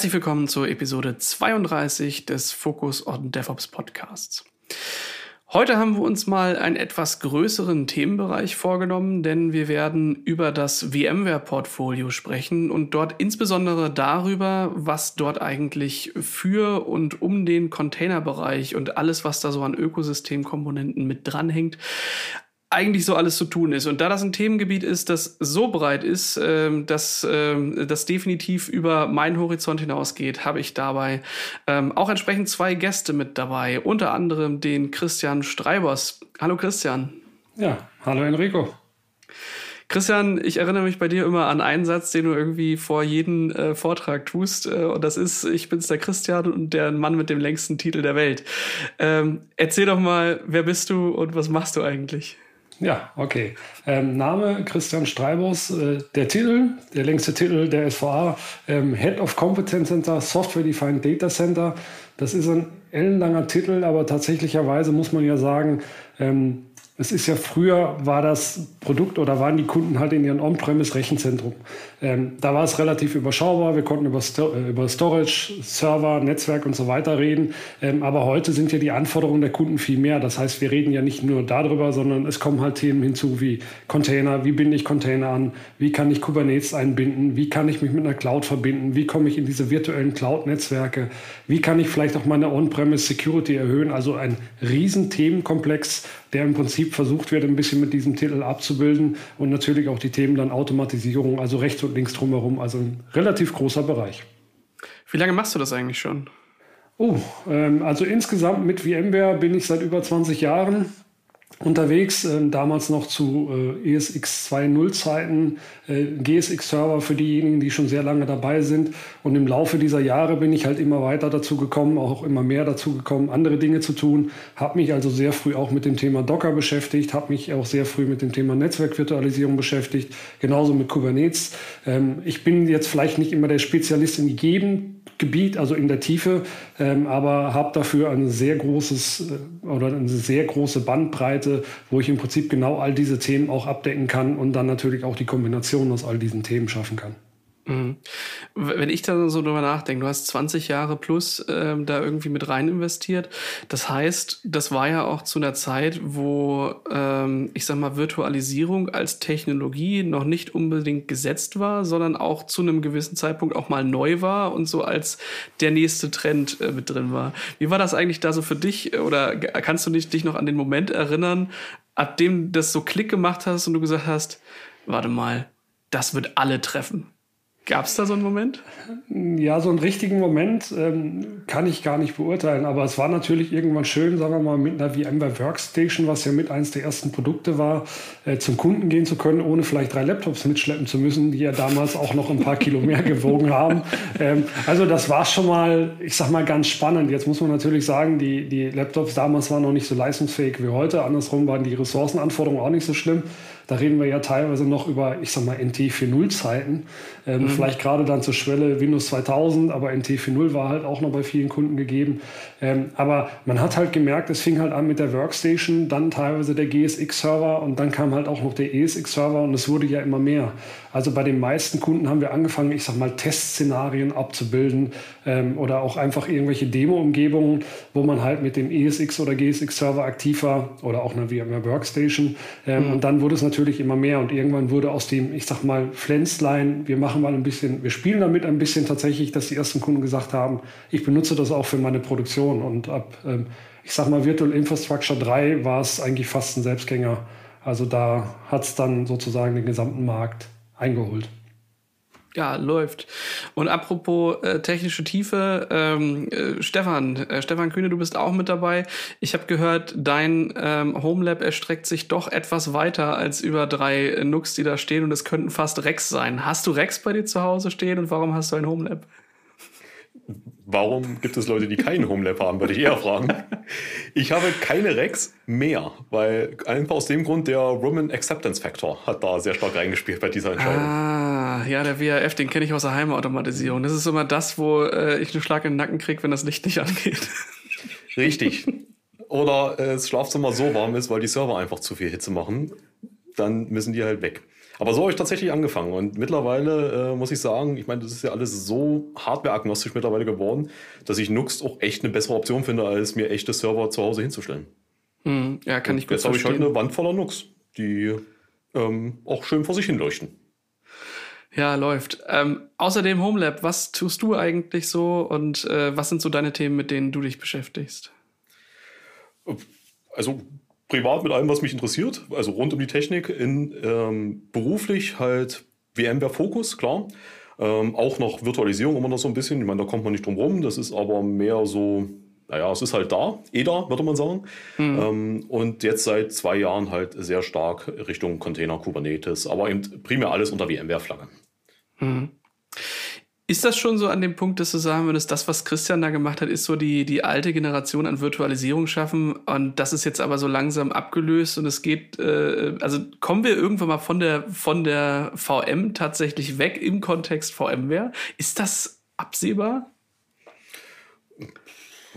Herzlich willkommen zur Episode 32 des Focus on DevOps Podcasts. Heute haben wir uns mal einen etwas größeren Themenbereich vorgenommen, denn wir werden über das VMware-Portfolio sprechen und dort insbesondere darüber, was dort eigentlich für und um den Containerbereich und alles, was da so an Ökosystemkomponenten mit dranhängt, eigentlich so alles zu tun ist. Und da das ein Themengebiet ist, das so breit ist, ähm, dass ähm, das definitiv über meinen Horizont hinausgeht, habe ich dabei ähm, auch entsprechend zwei Gäste mit dabei. Unter anderem den Christian Streibers. Hallo Christian. Ja, hallo Enrico. Christian, ich erinnere mich bei dir immer an einen Satz, den du irgendwie vor jedem äh, Vortrag tust. Äh, und das ist, ich bin's der Christian und der Mann mit dem längsten Titel der Welt. Ähm, erzähl doch mal, wer bist du und was machst du eigentlich? Ja, okay. Ähm, Name Christian Streibos, äh, der Titel, der längste Titel der SVA, ähm, Head of Competence Center, Software Defined Data Center. Das ist ein ellenlanger Titel, aber tatsächlicherweise muss man ja sagen, ähm, es ist ja früher, war das Produkt oder waren die Kunden halt in ihrem On-Premise-Rechenzentrum. Ähm, da war es relativ überschaubar. Wir konnten über, Sto äh, über Storage, Server, Netzwerk und so weiter reden. Ähm, aber heute sind ja die Anforderungen der Kunden viel mehr. Das heißt, wir reden ja nicht nur darüber, sondern es kommen halt Themen hinzu wie Container. Wie binde ich Container an? Wie kann ich Kubernetes einbinden? Wie kann ich mich mit einer Cloud verbinden? Wie komme ich in diese virtuellen Cloud-Netzwerke? Wie kann ich vielleicht auch meine On-Premise-Security erhöhen? Also ein riesen Themenkomplex, der im Prinzip versucht wird, ein bisschen mit diesem Titel abzubilden und natürlich auch die Themen dann Automatisierung, also rechts und links drumherum, also ein relativ großer Bereich. Wie lange machst du das eigentlich schon? Oh, ähm, also insgesamt mit VMware bin ich seit über 20 Jahren unterwegs, äh, damals noch zu äh, ESX 2.0 Zeiten, äh, GSX-Server für diejenigen, die schon sehr lange dabei sind. Und im Laufe dieser Jahre bin ich halt immer weiter dazu gekommen, auch immer mehr dazu gekommen, andere Dinge zu tun. Habe mich also sehr früh auch mit dem Thema Docker beschäftigt, habe mich auch sehr früh mit dem Thema Netzwerkvirtualisierung beschäftigt, genauso mit Kubernetes. Ähm, ich bin jetzt vielleicht nicht immer der Spezialist in jedem Gebiet, also in der Tiefe, ähm, aber habe dafür ein sehr großes äh, oder eine sehr große Bandbreite, wo ich im Prinzip genau all diese Themen auch abdecken kann und dann natürlich auch die Kombination aus all diesen Themen schaffen kann. Mhm. Wenn ich da so drüber nachdenke, du hast 20 Jahre plus ähm, da irgendwie mit rein investiert. Das heißt, das war ja auch zu einer Zeit, wo ähm, ich sag mal Virtualisierung als Technologie noch nicht unbedingt gesetzt war, sondern auch zu einem gewissen Zeitpunkt auch mal neu war und so als der nächste Trend äh, mit drin war. Wie war das eigentlich da so für dich oder kannst du dich, dich noch an den Moment erinnern, ab dem das so Klick gemacht hast und du gesagt hast, warte mal, das wird alle treffen? Gab es da so einen Moment? Ja, so einen richtigen Moment ähm, kann ich gar nicht beurteilen. Aber es war natürlich irgendwann schön, sagen wir mal, mit einer VMware Workstation, was ja mit eines der ersten Produkte war, äh, zum Kunden gehen zu können, ohne vielleicht drei Laptops mitschleppen zu müssen, die ja damals auch noch ein paar Kilo mehr gewogen haben. Ähm, also das war schon mal, ich sag mal, ganz spannend. Jetzt muss man natürlich sagen, die, die Laptops damals waren noch nicht so leistungsfähig wie heute. Andersrum waren die Ressourcenanforderungen auch nicht so schlimm. Da reden wir ja teilweise noch über, ich sag mal, NT 4.0 Zeiten. Ähm, mhm. Vielleicht gerade dann zur Schwelle Windows 2000, aber NT 4.0 war halt auch noch bei vielen Kunden gegeben. Ähm, aber man hat halt gemerkt, es fing halt an mit der Workstation, dann teilweise der GSX-Server und dann kam halt auch noch der ESX-Server und es wurde ja immer mehr. Also bei den meisten Kunden haben wir angefangen, ich sag mal, Testszenarien abzubilden ähm, oder auch einfach irgendwelche Demo-Umgebungen, wo man halt mit dem ESX oder GSX-Server aktiv war oder auch eine VMware Workstation. Ähm, mhm. Und dann wurde es natürlich immer mehr und irgendwann wurde aus dem, ich sag mal, Pflänzlein, wir machen mal ein bisschen, wir spielen damit ein bisschen tatsächlich, dass die ersten Kunden gesagt haben, ich benutze das auch für meine Produktion und ab, ähm, ich sag mal, Virtual Infrastructure 3 war es eigentlich fast ein Selbstgänger. Also da hat es dann sozusagen den gesamten Markt eingeholt. Ja, läuft. Und apropos äh, technische Tiefe, ähm, äh, Stefan, äh, Stefan Kühne, du bist auch mit dabei. Ich habe gehört, dein ähm, Homelab erstreckt sich doch etwas weiter als über drei äh, Nux, die da stehen und es könnten fast Rex sein. Hast du Rex bei dir zu Hause stehen und warum hast du ein Homelab? Warum gibt es Leute, die keinen Homelab haben, würde ich eher fragen. Ich habe keine Rex mehr, weil einfach aus dem Grund der Roman Acceptance Factor hat da sehr stark reingespielt bei dieser Entscheidung. Ah, ja, der WRF, den kenne ich aus der Heimautomatisierung. Das ist immer das, wo äh, ich einen Schlag in den Nacken kriege, wenn das Licht nicht angeht. Richtig. Oder äh, das Schlafzimmer so warm ist, weil die Server einfach zu viel Hitze machen, dann müssen die halt weg. Aber so habe ich tatsächlich angefangen. Und mittlerweile äh, muss ich sagen, ich meine, das ist ja alles so hardwareagnostisch mittlerweile geworden, dass ich Nux auch echt eine bessere Option finde, als mir echte Server zu Hause hinzustellen. Hm, ja, kann ich gut Jetzt habe ich halt eine Wand voller Nux, die ähm, auch schön vor sich hin leuchten. Ja, läuft. Ähm, außerdem Homelab, was tust du eigentlich so und äh, was sind so deine Themen, mit denen du dich beschäftigst? Also privat mit allem, was mich interessiert, also rund um die Technik, in ähm, beruflich halt VMware Fokus, klar. Ähm, auch noch Virtualisierung immer noch so ein bisschen. Ich meine, da kommt man nicht drum rum. Das ist aber mehr so, naja, es ist halt da, eh da, würde man sagen. Mhm. Ähm, und jetzt seit zwei Jahren halt sehr stark Richtung Container, Kubernetes, aber eben primär alles unter VMware-Flagge. Mhm. Ist das schon so an dem Punkt, dass du sagen würdest, das, was Christian da gemacht hat, ist so die, die alte Generation an Virtualisierung schaffen und das ist jetzt aber so langsam abgelöst und es geht, äh, also kommen wir irgendwann mal von der, von der VM tatsächlich weg im Kontext VMware? Ist das absehbar?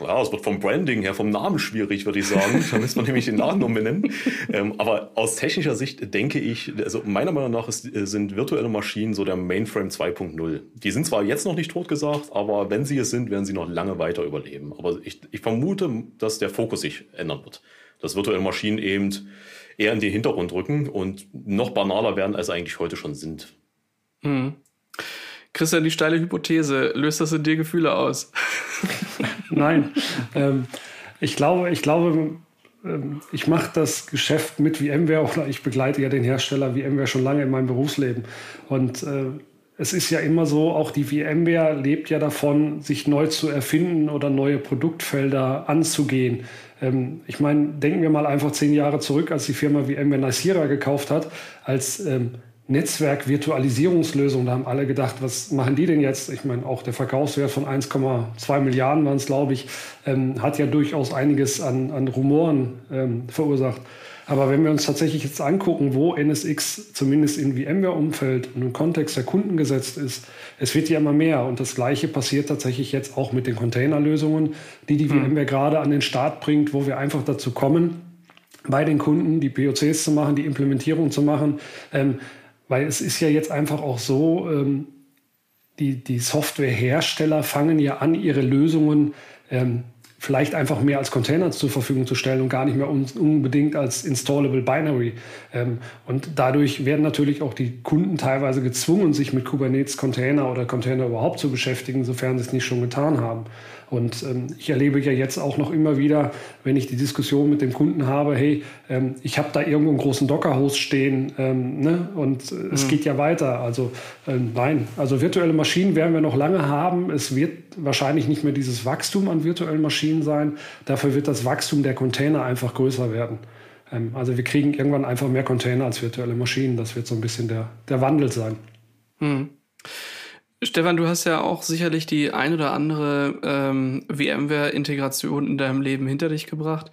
Ja, es wird vom Branding her, vom Namen schwierig, würde ich sagen. Da müsste man nämlich den Namen umbenennen. Ähm, aber aus technischer Sicht denke ich, also meiner Meinung nach ist, sind virtuelle Maschinen so der Mainframe 2.0. Die sind zwar jetzt noch nicht totgesagt, aber wenn sie es sind, werden sie noch lange weiter überleben. Aber ich, ich vermute, dass der Fokus sich ändern wird. Dass virtuelle Maschinen eben eher in den Hintergrund rücken und noch banaler werden, als eigentlich heute schon sind. Mhm. Christian, die steile Hypothese, löst das in dir Gefühle aus? Nein. Ähm, ich glaube, ich glaube, ähm, ich mache das Geschäft mit VMware oder ich begleite ja den Hersteller VMware schon lange in meinem Berufsleben. Und äh, es ist ja immer so, auch die VMware lebt ja davon, sich neu zu erfinden oder neue Produktfelder anzugehen. Ähm, ich meine, denken wir mal einfach zehn Jahre zurück, als die Firma VMware Nicira gekauft hat, als ähm, Netzwerk-Virtualisierungslösung. Da haben alle gedacht, was machen die denn jetzt? Ich meine, auch der Verkaufswert von 1,2 Milliarden waren es, glaube ich, ähm, hat ja durchaus einiges an, an Rumoren ähm, verursacht. Aber wenn wir uns tatsächlich jetzt angucken, wo NSX zumindest im VMware-Umfeld und im Kontext der Kunden gesetzt ist, es wird ja immer mehr. Und das Gleiche passiert tatsächlich jetzt auch mit den Containerlösungen, die die mhm. VMware gerade an den Start bringt, wo wir einfach dazu kommen, bei den Kunden die POCs zu machen, die Implementierung zu machen. Ähm, weil es ist ja jetzt einfach auch so, ähm, die, die Softwarehersteller fangen ja an, ihre Lösungen ähm, vielleicht einfach mehr als Container zur Verfügung zu stellen und gar nicht mehr un unbedingt als installable Binary. Ähm, und dadurch werden natürlich auch die Kunden teilweise gezwungen, sich mit Kubernetes Container oder Container überhaupt zu beschäftigen, sofern sie es nicht schon getan haben. Und ähm, ich erlebe ja jetzt auch noch immer wieder, wenn ich die Diskussion mit dem Kunden habe, hey, ähm, ich habe da irgendwo einen großen Docker-Host stehen ähm, ne? und äh, es mhm. geht ja weiter. Also ähm, nein, also virtuelle Maschinen werden wir noch lange haben. Es wird wahrscheinlich nicht mehr dieses Wachstum an virtuellen Maschinen sein. Dafür wird das Wachstum der Container einfach größer werden. Ähm, also wir kriegen irgendwann einfach mehr Container als virtuelle Maschinen. Das wird so ein bisschen der, der Wandel sein. Mhm. Stefan, du hast ja auch sicherlich die ein oder andere ähm, VMware-Integration in deinem Leben hinter dich gebracht.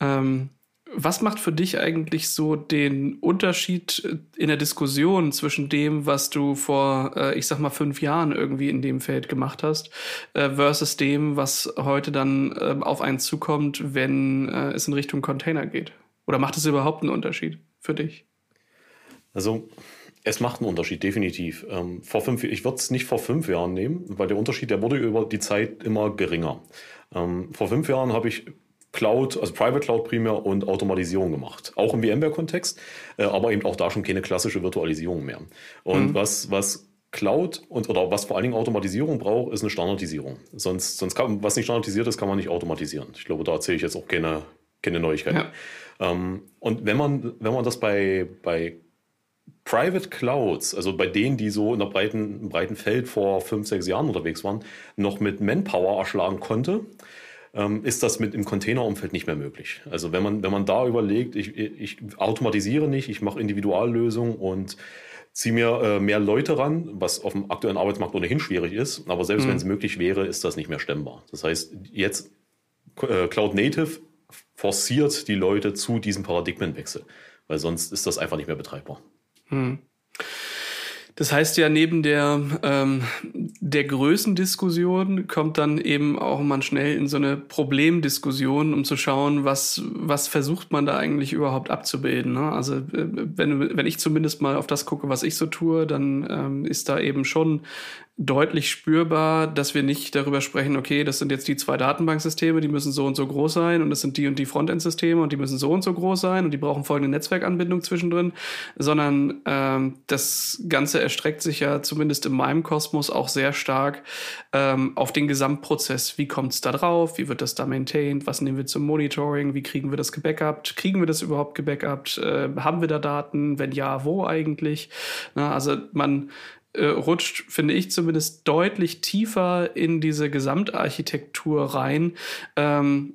Ähm, was macht für dich eigentlich so den Unterschied in der Diskussion zwischen dem, was du vor, äh, ich sag mal, fünf Jahren irgendwie in dem Feld gemacht hast, äh, versus dem, was heute dann äh, auf einen zukommt, wenn äh, es in Richtung Container geht? Oder macht es überhaupt einen Unterschied für dich? Also es macht einen Unterschied, definitiv. Ähm, vor fünf, ich würde es nicht vor fünf Jahren nehmen, weil der Unterschied, der wurde über die Zeit immer geringer. Ähm, vor fünf Jahren habe ich Cloud, also Private Cloud primär und Automatisierung gemacht. Auch im VMware-Kontext, äh, aber eben auch da schon keine klassische Virtualisierung mehr. Und mhm. was, was Cloud und oder was vor allen Dingen Automatisierung braucht, ist eine Standardisierung. Sonst, sonst kann, was nicht standardisiert ist, kann man nicht automatisieren. Ich glaube, da erzähle ich jetzt auch keine, keine Neuigkeiten. Ja. Ähm, und wenn man, wenn man das bei, bei Private Clouds, also bei denen, die so in der breiten, im breiten Feld vor fünf, sechs Jahren unterwegs waren, noch mit Manpower erschlagen konnte, ähm, ist das mit im Containerumfeld nicht mehr möglich. Also wenn man, wenn man da überlegt, ich, ich automatisiere nicht, ich mache Individuallösungen und ziehe mir äh, mehr Leute ran, was auf dem aktuellen Arbeitsmarkt ohnehin schwierig ist, aber selbst mhm. wenn es möglich wäre, ist das nicht mehr stemmbar. Das heißt, jetzt äh, Cloud Native forciert die Leute zu diesem Paradigmenwechsel, weil sonst ist das einfach nicht mehr betreibbar. Hm. Das heißt ja, neben der, ähm, der Größendiskussion kommt dann eben auch mal schnell in so eine Problemdiskussion, um zu schauen, was, was versucht man da eigentlich überhaupt abzubilden. Ne? Also äh, wenn, wenn ich zumindest mal auf das gucke, was ich so tue, dann ähm, ist da eben schon deutlich spürbar, dass wir nicht darüber sprechen, okay, das sind jetzt die zwei Datenbanksysteme, die müssen so und so groß sein und das sind die und die Frontend-Systeme und die müssen so und so groß sein und die brauchen folgende Netzwerkanbindung zwischendrin, sondern ähm, das Ganze erstreckt sich ja zumindest in meinem Kosmos auch sehr stark ähm, auf den Gesamtprozess. Wie kommt es da drauf? Wie wird das da maintained? Was nehmen wir zum Monitoring? Wie kriegen wir das gebackupt? Kriegen wir das überhaupt gebackupt? Äh, haben wir da Daten? Wenn ja, wo eigentlich? Na, also man äh, rutscht, finde ich zumindest, deutlich tiefer in diese Gesamtarchitektur rein, ähm,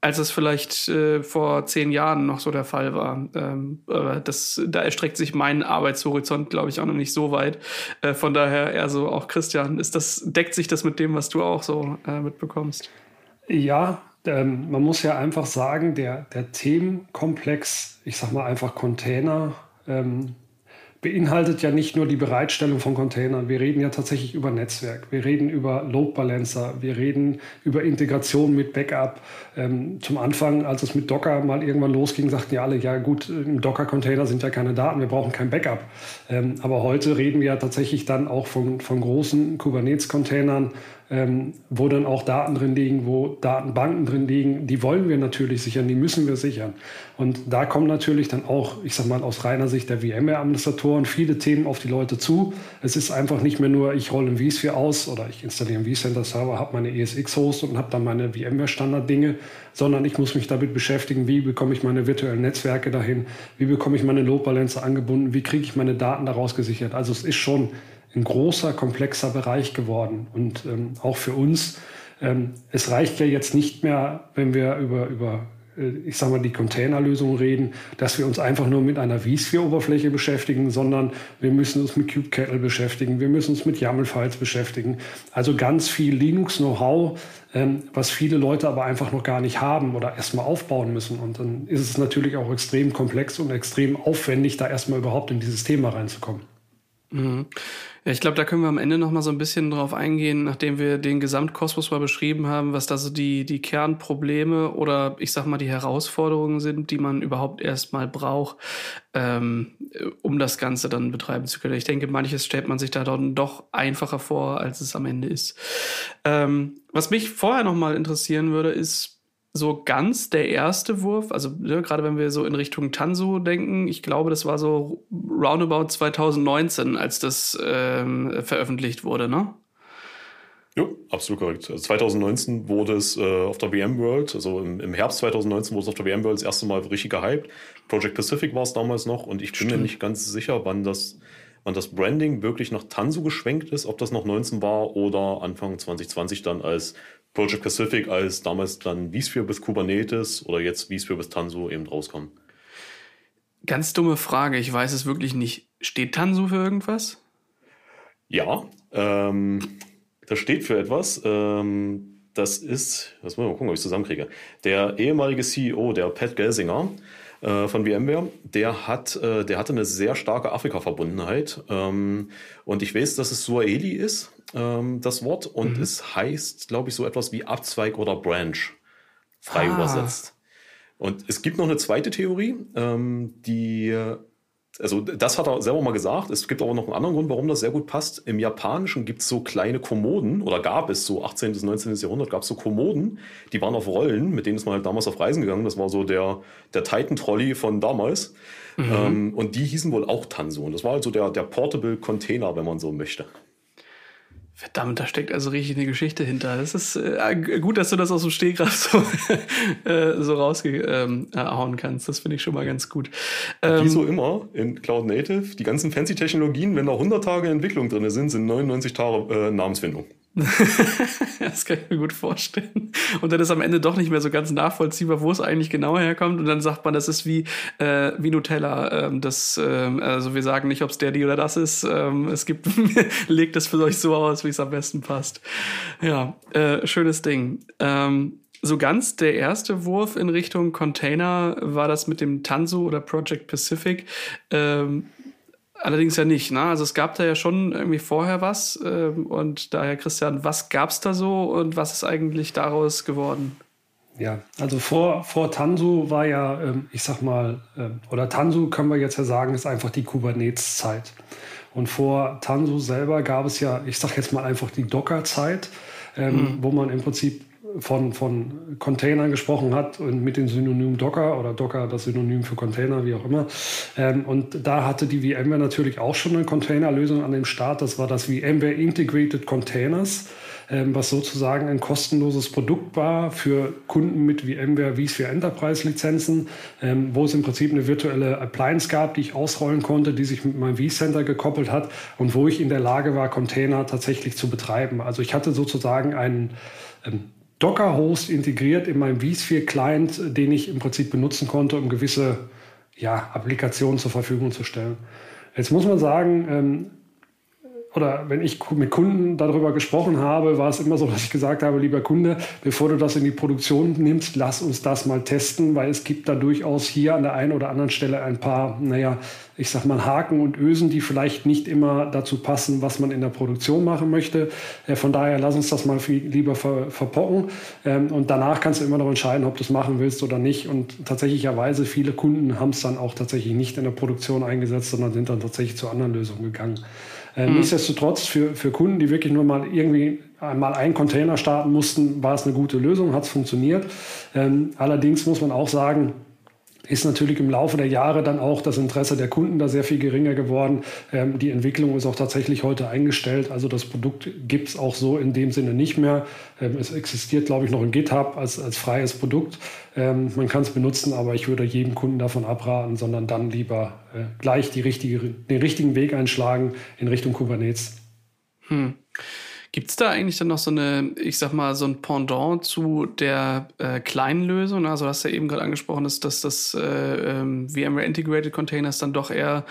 als es vielleicht äh, vor zehn Jahren noch so der Fall war. Ähm, aber das, da erstreckt sich mein Arbeitshorizont, glaube ich, auch noch nicht so weit. Äh, von daher eher so auch Christian, ist das, deckt sich das mit dem, was du auch so äh, mitbekommst? Ja, ähm, man muss ja einfach sagen, der, der Themenkomplex, ich sag mal einfach Container, ähm, beinhaltet ja nicht nur die Bereitstellung von Containern. Wir reden ja tatsächlich über Netzwerk. Wir reden über Load Balancer. Wir reden über Integration mit Backup. Ähm, zum Anfang, als es mit Docker mal irgendwann losging, sagten ja alle, ja gut, im Docker-Container sind ja keine Daten, wir brauchen kein Backup. Ähm, aber heute reden wir ja tatsächlich dann auch von, von großen Kubernetes-Containern, ähm, wo dann auch Daten drin liegen, wo Datenbanken drin liegen, die wollen wir natürlich sichern, die müssen wir sichern. Und da kommen natürlich dann auch, ich sag mal, aus reiner Sicht der VMware-Administratoren viele Themen auf die Leute zu. Es ist einfach nicht mehr nur, ich rolle ein vSphere aus oder ich installiere einen vCenter-Server, habe meine ESX-Host und habe dann meine VMware-Standard-Dinge, sondern ich muss mich damit beschäftigen, wie bekomme ich meine virtuellen Netzwerke dahin, wie bekomme ich meine Load Balancer angebunden, wie kriege ich meine Daten daraus gesichert. Also es ist schon ein großer, komplexer Bereich geworden. Und ähm, auch für uns, ähm, es reicht ja jetzt nicht mehr, wenn wir über, über äh, ich sage mal, die Containerlösung reden, dass wir uns einfach nur mit einer vSphere-Oberfläche beschäftigen, sondern wir müssen uns mit kubectl beschäftigen, wir müssen uns mit YAML-Files beschäftigen. Also ganz viel Linux-Know-how, ähm, was viele Leute aber einfach noch gar nicht haben oder erstmal aufbauen müssen. Und dann ist es natürlich auch extrem komplex und extrem aufwendig, da erstmal überhaupt in dieses Thema reinzukommen. Mhm. Ja, ich glaube, da können wir am Ende noch mal so ein bisschen drauf eingehen, nachdem wir den Gesamtkosmos mal beschrieben haben, was da so die, die Kernprobleme oder ich sag mal die Herausforderungen sind, die man überhaupt erstmal braucht, ähm, um das Ganze dann betreiben zu können. Ich denke, manches stellt man sich da dann doch einfacher vor, als es am Ende ist. Ähm, was mich vorher noch mal interessieren würde, ist, so ganz der erste Wurf, also ne, gerade wenn wir so in Richtung Tanso denken, ich glaube, das war so roundabout 2019, als das ähm, veröffentlicht wurde, ne? Ja, absolut korrekt. Also 2019 wurde es äh, auf der VMworld, also im, im, Herbst 2019 wurde es auf der VMworld das erste Mal richtig gehypt. Project Pacific war es damals noch und ich bin Stimmt. mir nicht ganz sicher, wann das, wann das Branding wirklich nach Tanso geschwenkt ist, ob das noch 19 war oder Anfang 2020 dann als Project Pacific als damals dann vSphere bis Kubernetes oder jetzt vSphere bis Tanzu eben rauskommen? Ganz dumme Frage, ich weiß es wirklich nicht. Steht Tanzu für irgendwas? Ja, ähm, das steht für etwas. Ähm, das ist, das muss ich mal gucken, ob ich es zusammenkriege. Der ehemalige CEO, der Pat Gelsinger äh, von VMware, der hat, äh, der hatte eine sehr starke Afrika-Verbundenheit. Ähm, und ich weiß, dass es Suaheli ist ähm, das Wort, und mhm. es heißt, glaube ich, so etwas wie Abzweig oder Branch, frei ah. übersetzt. Und es gibt noch eine zweite Theorie, ähm, die, also das hat er selber mal gesagt, es gibt aber noch einen anderen Grund, warum das sehr gut passt. Im Japanischen gibt es so kleine Kommoden, oder gab es so 18. bis 19. Jahrhundert, gab es so Kommoden, die waren auf Rollen, mit denen ist man halt damals auf Reisen gegangen. Das war so der, der Titan-Trolley von damals. Mhm. Ähm, und die hießen wohl auch Tanso. Und das war also der, der Portable Container, wenn man so möchte. Verdammt, da steckt also richtig eine Geschichte hinter. Das ist äh, gut, dass du das aus dem Stehgreif so, äh, so rausgehauen ähm, kannst. Das finde ich schon mal ganz gut. Ähm, Wie so immer in Cloud Native, die ganzen fancy Technologien, wenn da 100 Tage Entwicklung drin sind, sind 99 Tage äh, Namensfindung. das kann ich mir gut vorstellen. Und dann ist am Ende doch nicht mehr so ganz nachvollziehbar, wo es eigentlich genau herkommt. Und dann sagt man, das ist wie, äh, wie Nutella. Ähm, das, ähm, also wir sagen nicht, ob es der, die oder das ist. Ähm, es gibt, legt es für euch so aus, wie es am besten passt. Ja, äh, schönes Ding. Ähm, so ganz der erste Wurf in Richtung Container war das mit dem Tanzu oder Project Pacific. Allerdings ja nicht. Ne? Also es gab da ja schon irgendwie vorher was. Ähm, und daher, Christian, was gab es da so und was ist eigentlich daraus geworden? Ja, also vor, vor Tanzu war ja, ähm, ich sag mal, ähm, oder Tanzu können wir jetzt ja sagen, ist einfach die Kubernetes-Zeit. Und vor Tanzu selber gab es ja, ich sag jetzt mal einfach die Docker-Zeit, ähm, mhm. wo man im Prinzip von, von Containern gesprochen hat und mit dem Synonym Docker oder Docker das Synonym für Container, wie auch immer. Ähm, und da hatte die VMware natürlich auch schon eine Containerlösung an dem Start. Das war das VMware Integrated Containers. Ähm, was sozusagen ein kostenloses Produkt war für Kunden mit VMware vSphere Enterprise Lizenzen, ähm, wo es im Prinzip eine virtuelle Appliance gab, die ich ausrollen konnte, die sich mit meinem vCenter gekoppelt hat und wo ich in der Lage war, Container tatsächlich zu betreiben. Also ich hatte sozusagen einen ähm, Docker-Host integriert in meinem vSphere-Client, den ich im Prinzip benutzen konnte, um gewisse ja, Applikationen zur Verfügung zu stellen. Jetzt muss man sagen, oder wenn ich mit Kunden darüber gesprochen habe, war es immer so, dass ich gesagt habe, lieber Kunde, bevor du das in die Produktion nimmst, lass uns das mal testen, weil es gibt da durchaus hier an der einen oder anderen Stelle ein paar, naja, ich sag mal Haken und Ösen, die vielleicht nicht immer dazu passen, was man in der Produktion machen möchte. Äh, von daher lass uns das mal viel lieber ver verpocken ähm, und danach kannst du immer noch entscheiden, ob du es machen willst oder nicht. Und tatsächlicherweise viele Kunden haben es dann auch tatsächlich nicht in der Produktion eingesetzt, sondern sind dann tatsächlich zu anderen Lösungen gegangen. Äh, mhm. Nichtsdestotrotz für, für Kunden, die wirklich nur mal irgendwie einmal einen Container starten mussten, war es eine gute Lösung, hat es funktioniert. Ähm, allerdings muss man auch sagen, ist natürlich im Laufe der Jahre dann auch das Interesse der Kunden da sehr viel geringer geworden. Ähm, die Entwicklung ist auch tatsächlich heute eingestellt. Also das Produkt gibt es auch so in dem Sinne nicht mehr. Ähm, es existiert, glaube ich, noch in GitHub als, als freies Produkt. Ähm, man kann es benutzen, aber ich würde jedem Kunden davon abraten, sondern dann lieber äh, gleich richtige, den richtigen Weg einschlagen in Richtung Kubernetes. Hm. Gibt es da eigentlich dann noch so eine, ich sag mal, so ein Pendant zu der äh, kleinen Lösung? Also, du hast ja eben gerade angesprochen, dass, dass das äh, ähm, VMware Integrated Containers dann doch eher,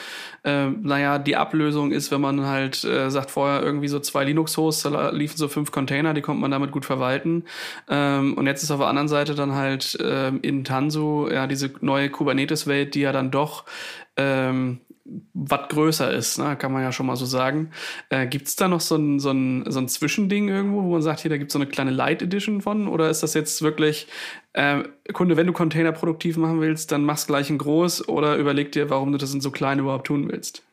äh, naja, die Ablösung ist, wenn man halt äh, sagt, vorher irgendwie so zwei Linux-Hosts, da liefen so fünf Container, die konnte man damit gut verwalten. Ähm, und jetzt ist auf der anderen Seite dann halt ähm, in Tanzu ja diese neue Kubernetes-Welt, die ja dann doch ähm, was größer ist, ne? kann man ja schon mal so sagen. Äh, gibt es da noch so ein, so, ein, so ein Zwischending irgendwo, wo man sagt, hier, da gibt es so eine kleine Light Edition von? Oder ist das jetzt wirklich, äh, Kunde, wenn du Container produktiv machen willst, dann mach's gleich in groß oder überleg dir, warum du das in so klein überhaupt tun willst?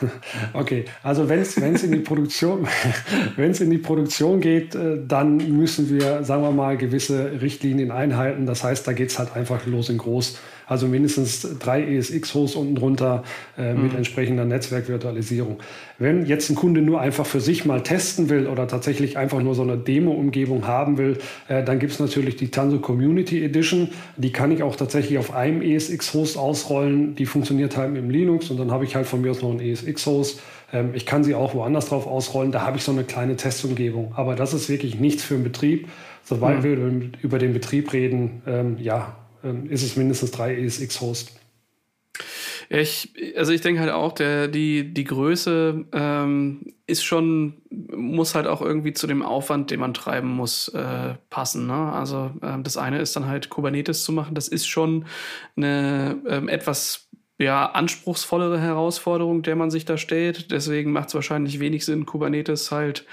Okay, also wenn es in die Produktion, wenn es in die Produktion geht, äh, dann müssen wir, sagen wir mal, gewisse Richtlinien einhalten. Das heißt, da geht es halt einfach los in groß. Also mindestens drei ESX-Hosts unten drunter äh, mit mhm. entsprechender Netzwerkvirtualisierung. Wenn jetzt ein Kunde nur einfach für sich mal testen will oder tatsächlich einfach nur so eine Demo-Umgebung haben will, äh, dann gibt es natürlich die Tanso Community Edition. Die kann ich auch tatsächlich auf einem ESX-Host ausrollen. Die funktioniert halt mit dem Linux und dann habe ich halt von mir aus noch einen ESX-Host. Ähm, ich kann sie auch woanders drauf ausrollen. Da habe ich so eine kleine Testumgebung. Aber das ist wirklich nichts für den Betrieb. Sobald mhm. wir über den Betrieb reden, ähm, ja, ähm, ist es mindestens drei ESX-Host. Ich, also ich denke halt auch, der, die, die Größe ähm, ist schon, muss halt auch irgendwie zu dem Aufwand, den man treiben muss, äh, passen. Ne? Also ähm, das eine ist dann halt Kubernetes zu machen. Das ist schon eine ähm, etwas ja, anspruchsvollere Herausforderung, der man sich da stellt. Deswegen macht es wahrscheinlich wenig Sinn, Kubernetes halt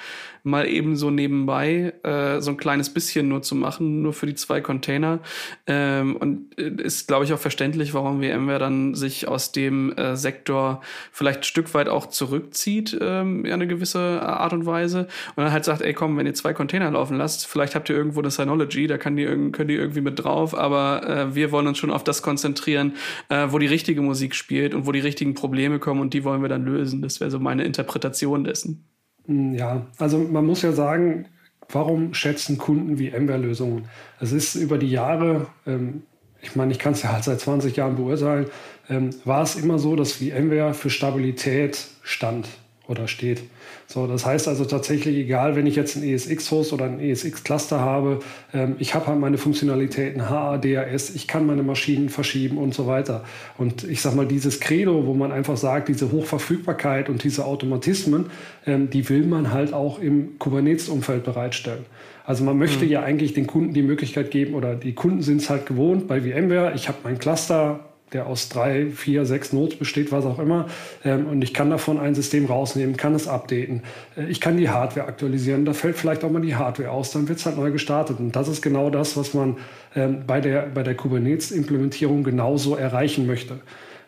mal eben so nebenbei äh, so ein kleines bisschen nur zu machen, nur für die zwei Container. Ähm, und äh, ist, glaube ich, auch verständlich, warum VMware dann sich aus dem äh, Sektor vielleicht ein Stück weit auch zurückzieht, ähm, in eine gewisse Art und Weise. Und dann halt sagt, ey komm, wenn ihr zwei Container laufen lasst, vielleicht habt ihr irgendwo eine Synology, da kann die, können die irgendwie mit drauf, aber äh, wir wollen uns schon auf das konzentrieren, äh, wo die richtige Musik spielt und wo die richtigen Probleme kommen und die wollen wir dann lösen. Das wäre so meine Interpretation dessen. Hm, ja, also man muss ja sagen, warum schätzen Kunden wie VMware-Lösungen? Es ist über die Jahre, ähm, ich meine, ich kann es ja halt seit 20 Jahren beurteilen, ähm, war es immer so, dass VMware für Stabilität stand oder steht. So, das heißt also tatsächlich, egal, wenn ich jetzt einen ESX-Host oder einen ESX-Cluster habe, ähm, ich habe halt meine Funktionalitäten HADAS, ich kann meine Maschinen verschieben und so weiter. Und ich sage mal, dieses Credo, wo man einfach sagt, diese Hochverfügbarkeit und diese Automatismen, ähm, die will man halt auch im Kubernetes-Umfeld bereitstellen. Also man möchte mhm. ja eigentlich den Kunden die Möglichkeit geben, oder die Kunden sind es halt gewohnt bei VMware, ich habe mein Cluster, der aus drei, vier, sechs Nodes besteht, was auch immer. Ähm, und ich kann davon ein System rausnehmen, kann es updaten. Äh, ich kann die Hardware aktualisieren. Da fällt vielleicht auch mal die Hardware aus, dann wird es halt neu gestartet. Und das ist genau das, was man ähm, bei der, bei der Kubernetes-Implementierung genauso erreichen möchte.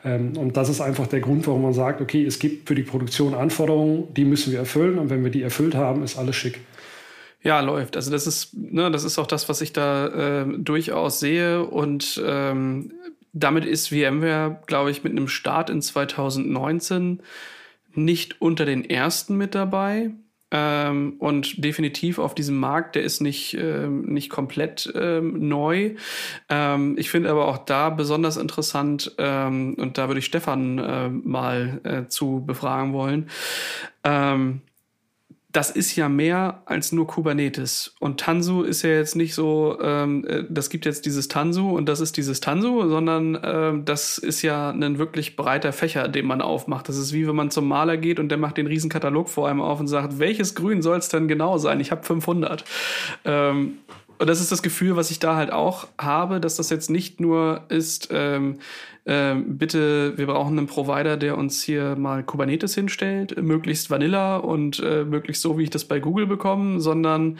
Ähm, und das ist einfach der Grund, warum man sagt, okay, es gibt für die Produktion Anforderungen, die müssen wir erfüllen. Und wenn wir die erfüllt haben, ist alles schick. Ja, läuft. Also das ist, ne, das ist auch das, was ich da äh, durchaus sehe. Und ähm, damit ist VMware, glaube ich, mit einem Start in 2019 nicht unter den ersten mit dabei. Ähm, und definitiv auf diesem Markt, der ist nicht, ähm, nicht komplett ähm, neu. Ähm, ich finde aber auch da besonders interessant, ähm, und da würde ich Stefan äh, mal äh, zu befragen wollen. Das ist ja mehr als nur Kubernetes. Und Tanzu ist ja jetzt nicht so, ähm, äh, das gibt jetzt dieses Tanzu und das ist dieses Tanzu, sondern ähm, das ist ja ein wirklich breiter Fächer, den man aufmacht. Das ist wie wenn man zum Maler geht und der macht den riesen Katalog vor einem auf und sagt, welches Grün soll es denn genau sein? Ich habe 500. Ähm, und das ist das Gefühl, was ich da halt auch habe, dass das jetzt nicht nur ist, ähm, ähm, bitte, wir brauchen einen Provider, der uns hier mal Kubernetes hinstellt, möglichst Vanilla und äh, möglichst so, wie ich das bei Google bekomme, sondern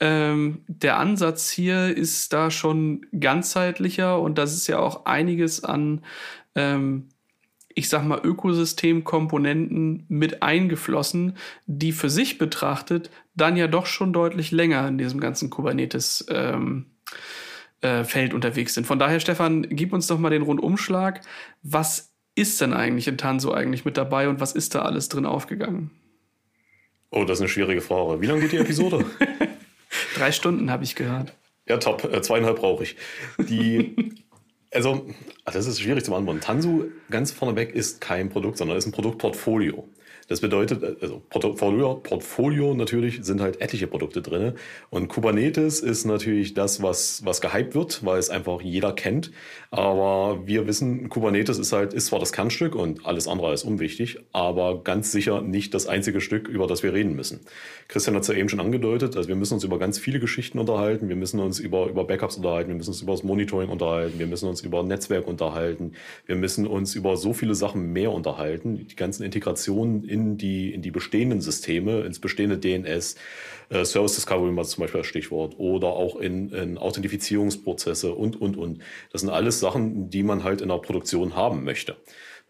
ähm, der Ansatz hier ist da schon ganzheitlicher und das ist ja auch einiges an ähm, ich sag mal, Ökosystemkomponenten mit eingeflossen, die für sich betrachtet dann ja doch schon deutlich länger in diesem ganzen Kubernetes ähm, äh, Feld unterwegs sind. Von daher, Stefan, gib uns doch mal den Rundumschlag. Was ist denn eigentlich in Tanso eigentlich mit dabei und was ist da alles drin aufgegangen? Oh, das ist eine schwierige Frage. Wie lange geht die Episode? Drei Stunden habe ich gehört. Ja, top. Äh, zweieinhalb brauche ich. Die, also, das ist schwierig zu beantworten. Tanzu ganz vorneweg ist kein Produkt, sondern ist ein Produktportfolio. Das bedeutet, also Portfolio, Portfolio natürlich sind halt etliche Produkte drin. Und Kubernetes ist natürlich das, was, was gehypt wird, weil es einfach jeder kennt. Aber wir wissen, Kubernetes ist halt, ist zwar das Kernstück und alles andere ist unwichtig, aber ganz sicher nicht das einzige Stück, über das wir reden müssen. Christian hat es ja eben schon angedeutet, also wir müssen uns über ganz viele Geschichten unterhalten. Wir müssen uns über, über Backups unterhalten. Wir müssen uns über das Monitoring unterhalten. Wir müssen uns über Netzwerk unterhalten. Wir müssen uns über so viele Sachen mehr unterhalten. Die ganzen Integrationen in die, in die bestehenden Systeme, ins bestehende DNS, äh, Service Discovery war zum Beispiel das Stichwort, oder auch in, in Authentifizierungsprozesse und, und, und. Das sind alles Sachen, die man halt in der Produktion haben möchte.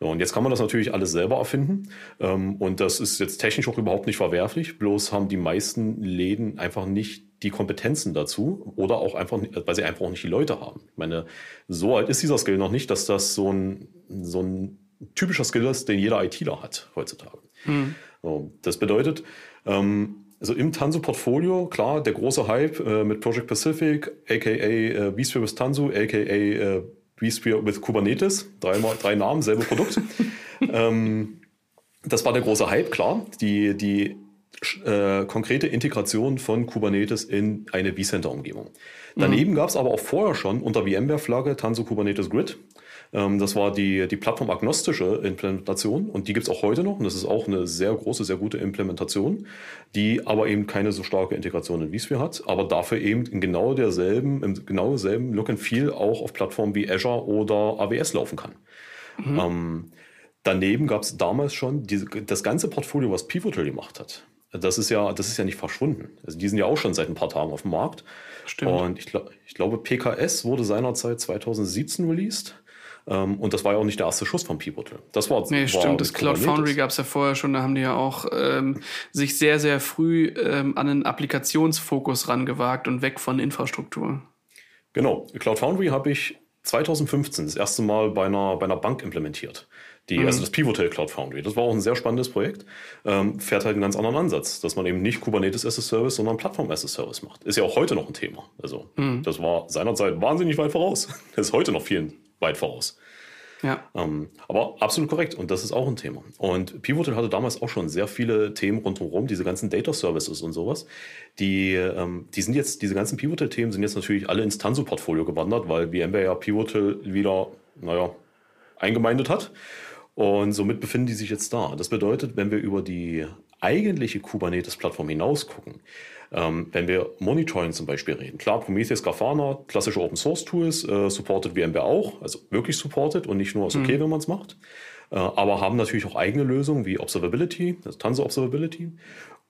So, und jetzt kann man das natürlich alles selber erfinden. Ähm, und das ist jetzt technisch auch überhaupt nicht verwerflich. Bloß haben die meisten Läden einfach nicht die Kompetenzen dazu oder auch einfach, weil sie einfach auch nicht die Leute haben. Ich meine, so alt ist dieser Skill noch nicht, dass das so ein, so ein typischer Skill ist, den jeder ITler hat heutzutage. Mhm. So, das bedeutet, ähm, also im Tanzu-Portfolio, klar, der große Hype äh, mit Project Pacific, aka äh, vSphere with Tanzu, aka äh, vSphere with Kubernetes, dreimal, drei Namen, selbe Produkt. ähm, das war der große Hype, klar. Die, die äh, konkrete Integration von Kubernetes in eine vCenter-Umgebung. Daneben mhm. gab es aber auch vorher schon unter VMware-Flagge Tanzu Kubernetes Grid. Ähm, das war die, die plattformagnostische Implementation und die gibt es auch heute noch und das ist auch eine sehr große, sehr gute Implementation, die aber eben keine so starke Integration in vSphere hat, aber dafür eben in genau derselben, im genau derselben Look and Feel auch auf Plattformen wie Azure oder AWS laufen kann. Mhm. Ähm, daneben gab es damals schon diese, das ganze Portfolio, was Pivotal gemacht hat. Das ist ja, das ist ja nicht verschwunden. Also die sind ja auch schon seit ein paar Tagen auf dem Markt. Stimmt. Und ich, ich glaube, PKS wurde seinerzeit 2017 released. Ähm, und das war ja auch nicht der erste Schuss vom Pivotal. Das war Nee, war stimmt. Das Cloud Foundry gab es ja vorher schon. Da haben die ja auch ähm, sich sehr, sehr früh ähm, an einen Applikationsfokus rangewagt und weg von Infrastruktur. Genau. Cloud Foundry habe ich 2015 das erste Mal bei einer, bei einer Bank implementiert. Die, mhm. Also das Pivotal Cloud Foundry. Das war auch ein sehr spannendes Projekt. Ähm, fährt halt einen ganz anderen Ansatz, dass man eben nicht Kubernetes as a Service, sondern Plattform as a Service macht. Ist ja auch heute noch ein Thema. Also mhm. das war seinerzeit wahnsinnig weit voraus. Das ist heute noch vielen weit voraus. Ja. Ähm, aber absolut korrekt. Und das ist auch ein Thema. Und Pivotal hatte damals auch schon sehr viele Themen rundherum, diese ganzen Data Services und sowas. Die, ähm, die sind jetzt, diese ganzen Pivotal-Themen sind jetzt natürlich alle ins Tanzu-Portfolio gewandert, weil VMware ja Pivotal wieder, naja, eingemeindet hat. Und somit befinden die sich jetzt da. Das bedeutet, wenn wir über die eigentliche Kubernetes-Plattform hinaus gucken, ähm, wenn wir Monitoring zum Beispiel reden, klar, Prometheus, Grafana, klassische Open Source Tools, äh, supported VMware auch, also wirklich supported und nicht nur ist okay, mhm. wenn man es macht, äh, aber haben natürlich auch eigene Lösungen wie Observability, also Tanso Observability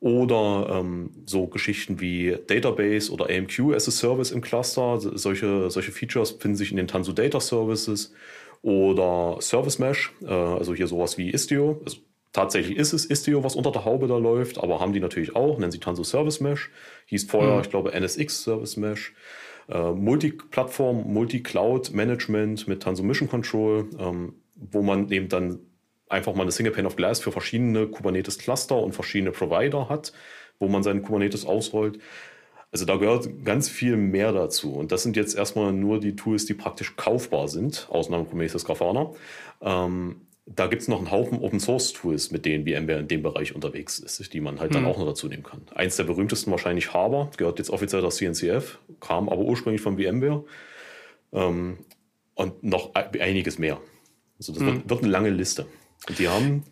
oder ähm, so Geschichten wie Database oder AMQ as a Service im Cluster. Solche, solche Features finden sich in den Tanzu Data Services oder Service Mesh, äh, also hier sowas wie Istio. Also tatsächlich ist es Istio, was unter der Haube da läuft, aber haben die natürlich auch, nennen sie Tanzu Service Mesh. Hieß vorher, mhm. ich glaube, NSX Service Mesh. Äh, Multi-Plattform, Multi-Cloud Management mit Tanzu Mission Control, ähm, wo man eben dann einfach mal eine Single Pane of Glass für verschiedene Kubernetes Cluster und verschiedene Provider hat, wo man seinen Kubernetes ausrollt. Also da gehört ganz viel mehr dazu. Und das sind jetzt erstmal nur die Tools, die praktisch kaufbar sind, Ausnahme Prometheus Grafana. Ähm, da gibt es noch einen Haufen Open Source Tools, mit denen VMware in dem Bereich unterwegs ist, die man halt mhm. dann auch noch dazu nehmen kann. Eins der berühmtesten wahrscheinlich Harbor, gehört jetzt offiziell das CNCF, kam aber ursprünglich von VMware. Ähm, und noch einiges mehr. Also das mhm. wird, wird eine lange Liste. Und die haben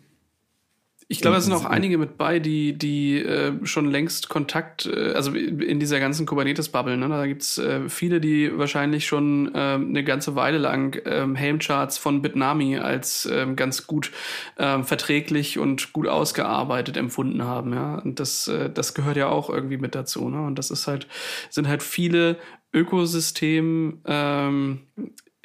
ich glaube, es sind auch einige mit bei, die, die äh, schon längst Kontakt, äh, also in dieser ganzen Kubernetes-Bubble, ne? da gibt's äh, viele, die wahrscheinlich schon äh, eine ganze Weile lang äh, Helm-Charts von Bitnami als äh, ganz gut äh, verträglich und gut ausgearbeitet empfunden haben. Ja? Und das, äh, das gehört ja auch irgendwie mit dazu. Ne? Und das ist halt, sind halt viele Ökosystem ähm,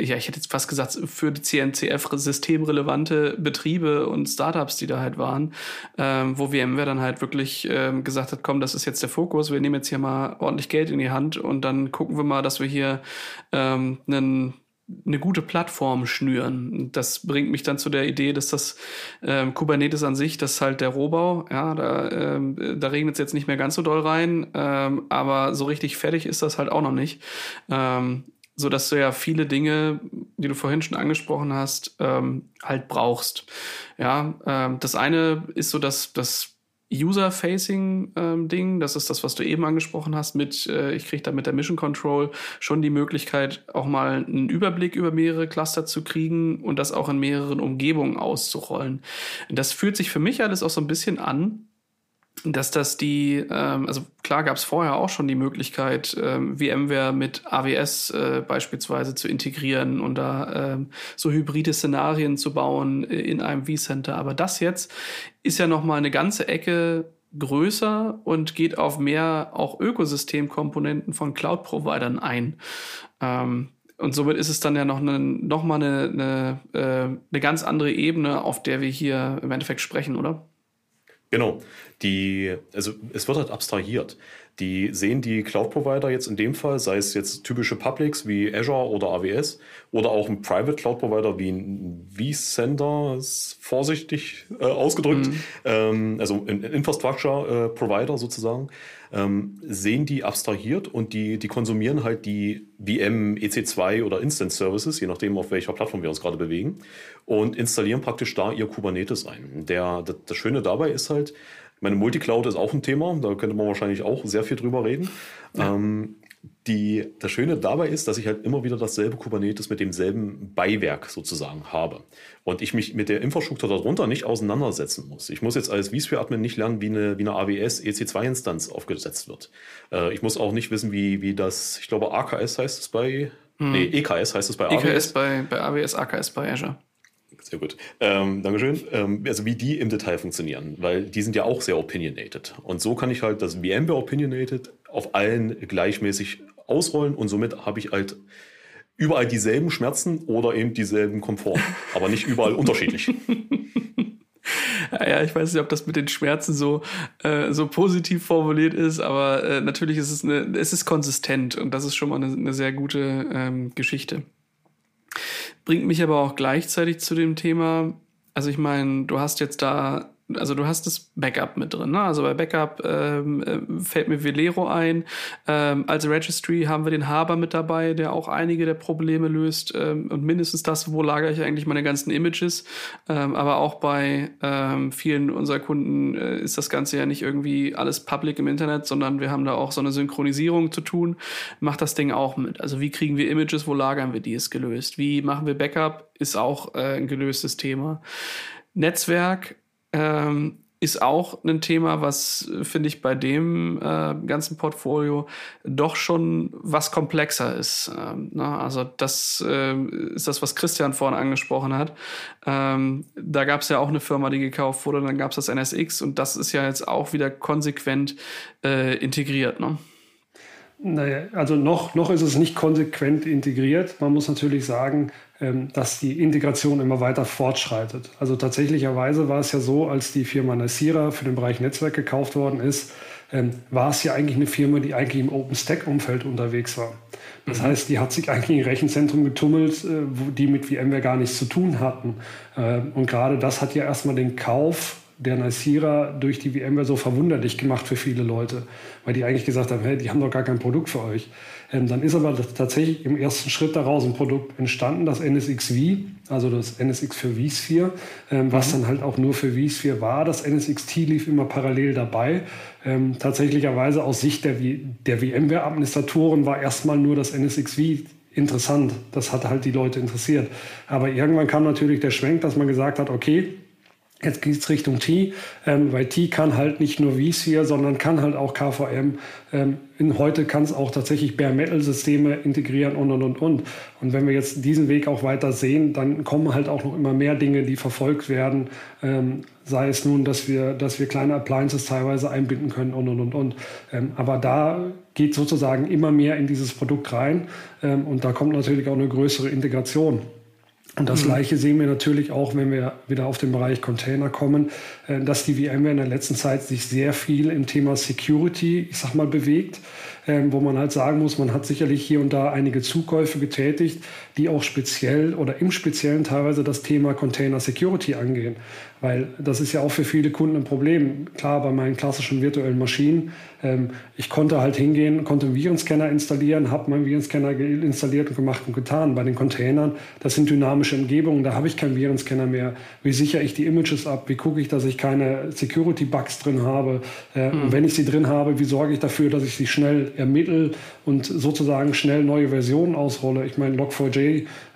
ja, ich hätte jetzt fast gesagt, für die CNCF systemrelevante Betriebe und Startups, die da halt waren, ähm, wo VMware dann halt wirklich ähm, gesagt hat, komm, das ist jetzt der Fokus, wir nehmen jetzt hier mal ordentlich Geld in die Hand und dann gucken wir mal, dass wir hier ähm, einen eine gute Plattform schnüren. Das bringt mich dann zu der Idee, dass das ähm, Kubernetes an sich, das ist halt der Rohbau, ja, da, ähm, da regnet es jetzt nicht mehr ganz so doll rein, ähm, aber so richtig fertig ist das halt auch noch nicht. Ähm, so dass du ja viele Dinge, die du vorhin schon angesprochen hast, ähm, halt brauchst. Ja, ähm, das eine ist so, dass das User-Facing-Ding, ähm, das ist das, was du eben angesprochen hast, mit, äh, ich kriege da mit der Mission Control schon die Möglichkeit, auch mal einen Überblick über mehrere Cluster zu kriegen und das auch in mehreren Umgebungen auszurollen. Das fühlt sich für mich alles auch so ein bisschen an, dass das die, ähm, also klar gab es vorher auch schon die Möglichkeit, ähm, VMware mit AWS äh, beispielsweise zu integrieren und da ähm, so hybride Szenarien zu bauen äh, in einem vCenter. Aber das jetzt ist ja noch mal eine ganze Ecke größer und geht auf mehr auch Ökosystemkomponenten von Cloud-Providern ein. Ähm, und somit ist es dann ja noch, eine, noch mal eine, eine, äh, eine ganz andere Ebene, auf der wir hier im Endeffekt sprechen, oder? Genau. Die, also es wird halt abstrahiert. Die sehen die Cloud-Provider jetzt in dem Fall, sei es jetzt typische Publics wie Azure oder AWS oder auch ein Private Cloud-Provider wie ein vCenter, vorsichtig äh, ausgedrückt, mhm. ähm, also ein Infrastructure-Provider äh, sozusagen, ähm, sehen die abstrahiert und die, die konsumieren halt die VM, EC2 oder Instance Services, je nachdem, auf welcher Plattform wir uns gerade bewegen, und installieren praktisch da ihr Kubernetes ein. Der, das, das Schöne dabei ist halt, meine Multicloud ist auch ein Thema, da könnte man wahrscheinlich auch sehr viel drüber reden. Ja. Ähm, die, das Schöne dabei ist, dass ich halt immer wieder dasselbe Kubernetes mit demselben Beiwerk sozusagen habe. Und ich mich mit der Infrastruktur darunter nicht auseinandersetzen muss. Ich muss jetzt als vSphere-Admin nicht lernen, wie eine, wie eine AWS EC2-Instanz aufgesetzt wird. Äh, ich muss auch nicht wissen, wie, wie das, ich glaube, AKS heißt es bei, hm. nee, EKS heißt es bei AWS. EKS bei, bei AWS, AKS bei Azure. Sehr gut. Ähm, Dankeschön. Ähm, also wie die im Detail funktionieren, weil die sind ja auch sehr opinionated. Und so kann ich halt das VMware Opinionated auf allen gleichmäßig ausrollen und somit habe ich halt überall dieselben Schmerzen oder eben dieselben Komfort, aber nicht überall unterschiedlich. Ja, ich weiß nicht, ob das mit den Schmerzen so, äh, so positiv formuliert ist, aber äh, natürlich ist es eine, es ist konsistent und das ist schon mal eine, eine sehr gute ähm, Geschichte. Bringt mich aber auch gleichzeitig zu dem Thema, also ich meine, du hast jetzt da also du hast das Backup mit drin. Ne? Also bei Backup ähm, äh, fällt mir Velero ein. Ähm, als Registry haben wir den Haber mit dabei, der auch einige der Probleme löst. Ähm, und mindestens das, wo lagere ich eigentlich meine ganzen Images. Ähm, aber auch bei ähm, vielen unserer Kunden äh, ist das Ganze ja nicht irgendwie alles public im Internet, sondern wir haben da auch so eine Synchronisierung zu tun. Macht das Ding auch mit. Also wie kriegen wir Images, wo lagern wir die, ist gelöst. Wie machen wir Backup, ist auch äh, ein gelöstes Thema. Netzwerk ähm, ist auch ein Thema, was, finde ich, bei dem äh, ganzen Portfolio doch schon was komplexer ist. Ähm, na, ne? also das äh, ist das, was Christian vorhin angesprochen hat. Ähm, da gab es ja auch eine Firma, die gekauft wurde, dann gab es das NSX und das ist ja jetzt auch wieder konsequent äh, integriert. Ne? Naja, also noch, noch ist es nicht konsequent integriert. Man muss natürlich sagen, dass die Integration immer weiter fortschreitet. Also tatsächlicherweise war es ja so, als die Firma Nasira für den Bereich Netzwerk gekauft worden ist, ähm, war es ja eigentlich eine Firma, die eigentlich im OpenStack-Umfeld unterwegs war. Das mhm. heißt, die hat sich eigentlich in Rechenzentrum getummelt, äh, die mit VMware gar nichts zu tun hatten. Ähm, und gerade das hat ja erstmal den Kauf der Nasira durch die VMware so verwunderlich gemacht für viele Leute, weil die eigentlich gesagt haben, hey, die haben doch gar kein Produkt für euch. Ähm, dann ist aber tatsächlich im ersten Schritt daraus ein Produkt entstanden, das NSX V, also das NSX für vSphere, ähm, was mhm. dann halt auch nur für vSphere war. Das NSXT lief immer parallel dabei. Ähm, tatsächlicherweise aus Sicht der, der VMware-Administratoren war erstmal nur das NSX V interessant. Das hat halt die Leute interessiert. Aber irgendwann kam natürlich der Schwenk, dass man gesagt hat, okay, Jetzt geht es Richtung T, ähm, weil T kann halt nicht nur vSphere, sondern kann halt auch KVM. Ähm, in heute kann es auch tatsächlich Bare-Metal-Systeme integrieren und, und, und, und. Und wenn wir jetzt diesen Weg auch weiter sehen, dann kommen halt auch noch immer mehr Dinge, die verfolgt werden. Ähm, sei es nun, dass wir, dass wir kleine Appliances teilweise einbinden können und, und, und, und. Ähm, aber da geht sozusagen immer mehr in dieses Produkt rein. Ähm, und da kommt natürlich auch eine größere Integration. Und das mhm. Gleiche sehen wir natürlich auch, wenn wir wieder auf den Bereich Container kommen, äh, dass die VMware in der letzten Zeit sich sehr viel im Thema Security, ich sag mal, bewegt, ähm, wo man halt sagen muss, man hat sicherlich hier und da einige Zukäufe getätigt, die auch speziell oder im Speziellen teilweise das Thema Container Security angehen. Weil das ist ja auch für viele Kunden ein Problem. Klar, bei meinen klassischen virtuellen Maschinen, ähm, ich konnte halt hingehen, konnte einen Virenscanner installieren, habe meinen Virenscanner installiert und gemacht und getan. Bei den Containern, das sind dynamische Umgebungen, da habe ich keinen Virenscanner mehr. Wie sichere ich die Images ab? Wie gucke ich, dass ich keine Security-Bugs drin habe? Äh, mhm. Und wenn ich sie drin habe, wie sorge ich dafür, dass ich sie schnell ermittle und sozusagen schnell neue Versionen ausrolle? Ich meine, Log4j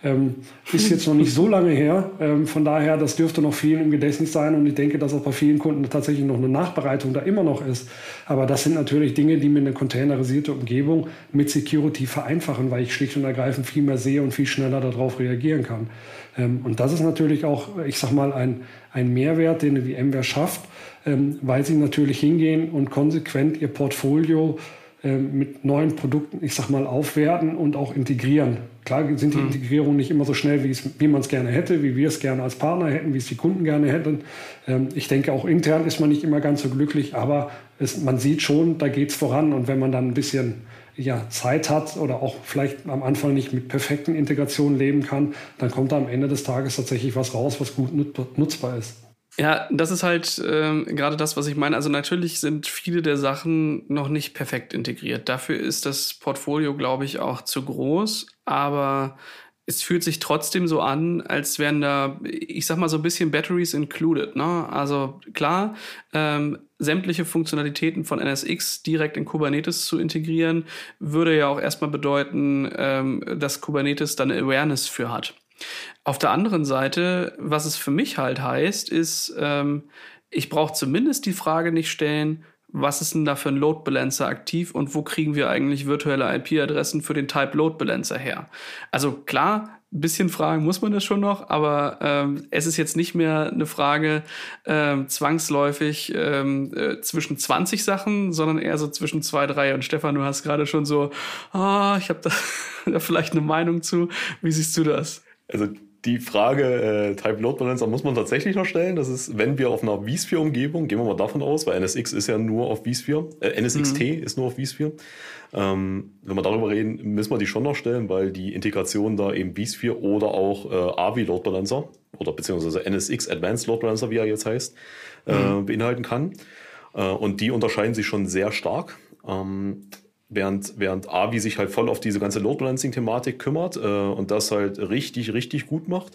ähm, ist jetzt noch nicht so lange her. Ähm, von daher, das dürfte noch viel im Gedächtnis sein und ich denke, dass auch bei vielen Kunden tatsächlich noch eine Nachbereitung da immer noch ist. Aber das sind natürlich Dinge, die mir eine containerisierte Umgebung mit Security vereinfachen, weil ich schlicht und ergreifend viel mehr sehe und viel schneller darauf reagieren kann. Ähm, und das ist natürlich auch, ich sag mal, ein, ein Mehrwert, den die VMware schafft, ähm, weil sie natürlich hingehen und konsequent ihr Portfolio ähm, mit neuen Produkten, ich sag mal, aufwerten und auch integrieren. Klar sind die mhm. Integrierungen nicht immer so schnell, wie man es gerne hätte, wie wir es gerne als Partner hätten, wie es die Kunden gerne hätten. Ähm, ich denke, auch intern ist man nicht immer ganz so glücklich, aber es, man sieht schon, da geht es voran. Und wenn man dann ein bisschen ja, Zeit hat oder auch vielleicht am Anfang nicht mit perfekten Integrationen leben kann, dann kommt da am Ende des Tages tatsächlich was raus, was gut nutzbar ist. Ja, das ist halt ähm, gerade das, was ich meine. Also natürlich sind viele der Sachen noch nicht perfekt integriert. Dafür ist das Portfolio, glaube ich, auch zu groß. Aber es fühlt sich trotzdem so an, als wären da, ich sag mal, so ein bisschen Batteries included. Ne? Also klar, ähm, sämtliche Funktionalitäten von NSX direkt in Kubernetes zu integrieren, würde ja auch erstmal bedeuten, ähm, dass Kubernetes dann Awareness für hat. Auf der anderen Seite, was es für mich halt heißt, ist, ähm, ich brauche zumindest die Frage nicht stellen, was ist denn da für ein Load Balancer aktiv und wo kriegen wir eigentlich virtuelle IP-Adressen für den Type Load Balancer her? Also klar, ein bisschen fragen muss man das schon noch, aber ähm, es ist jetzt nicht mehr eine Frage ähm, zwangsläufig ähm, äh, zwischen 20 Sachen, sondern eher so zwischen zwei, drei. Und Stefan, du hast gerade schon so, ah, ich habe da, da vielleicht eine Meinung zu. Wie siehst du das? Also die Frage äh, Type Load Balancer muss man tatsächlich noch stellen. Das ist, wenn wir auf einer vSphere-Umgebung, gehen wir mal davon aus, weil NSX ist ja nur auf vSphere, äh, NSXT mhm. ist nur auf vSphere. Ähm, wenn wir darüber reden, müssen wir die schon noch stellen, weil die Integration da eben vSphere oder auch äh, AVI Load Balancer oder beziehungsweise NSX Advanced Load Balancer, wie er jetzt heißt, äh, mhm. beinhalten kann. Äh, und die unterscheiden sich schon sehr stark. Ähm, Während, während Avi sich halt voll auf diese ganze Load Balancing-Thematik kümmert äh, und das halt richtig, richtig gut macht,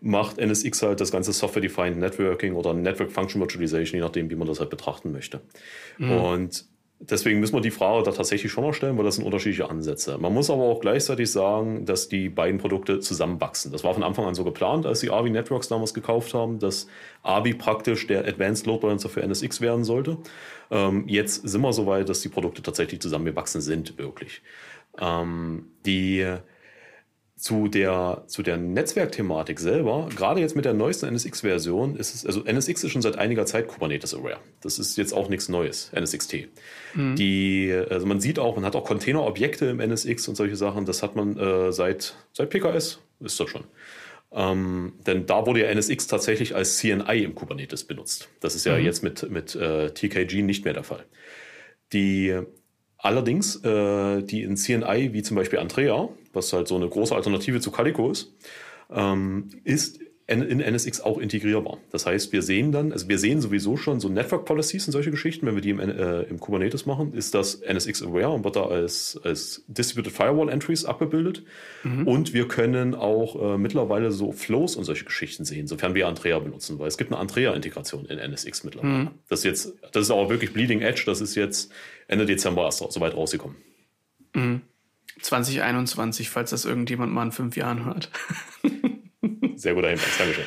macht NSX halt das ganze Software-Defined Networking oder Network Function Virtualization, je nachdem, wie man das halt betrachten möchte. Mhm. Und deswegen müssen wir die Frage da tatsächlich schon noch stellen, weil das sind unterschiedliche Ansätze. Man muss aber auch gleichzeitig sagen, dass die beiden Produkte zusammenwachsen. Das war von Anfang an so geplant, als die Avi Networks damals gekauft haben, dass Avi praktisch der Advanced Load Balancer für NSX werden sollte. Ähm, jetzt sind wir so weit, dass die Produkte tatsächlich zusammengewachsen sind, wirklich. Ähm, die zu der, zu der Netzwerkthematik selber, gerade jetzt mit der neuesten NSX-Version, ist es, also NSX ist schon seit einiger Zeit Kubernetes-aware. Das ist jetzt auch nichts Neues, NSXT. Mhm. Die, also man sieht auch, man hat auch Containerobjekte im NSX und solche Sachen, das hat man äh, seit, seit PKS, ist das schon. Ähm, denn da wurde ja NSX tatsächlich als CNI im Kubernetes benutzt. Das ist ja mhm. jetzt mit, mit äh, TKG nicht mehr der Fall. Die Allerdings, äh, die in CNI, wie zum Beispiel Andrea, was halt so eine große Alternative zu Calico ist, ähm, ist in NSX auch integrierbar. Das heißt, wir sehen dann, also wir sehen sowieso schon so Network Policies und solche Geschichten, wenn wir die im, äh, im Kubernetes machen, ist das NSX Aware und wird da als, als Distributed Firewall Entries abgebildet. Mhm. Und wir können auch äh, mittlerweile so Flows und solche Geschichten sehen, sofern wir Andrea benutzen, weil es gibt eine Andrea-Integration in NSX mittlerweile. Mhm. Das ist jetzt, das ist auch wirklich Bleeding Edge, das ist jetzt Ende Dezember erst so weit rausgekommen. Mhm. 2021, falls das irgendjemand mal in fünf Jahren hört. Sehr guter Hinweis, Dankeschön.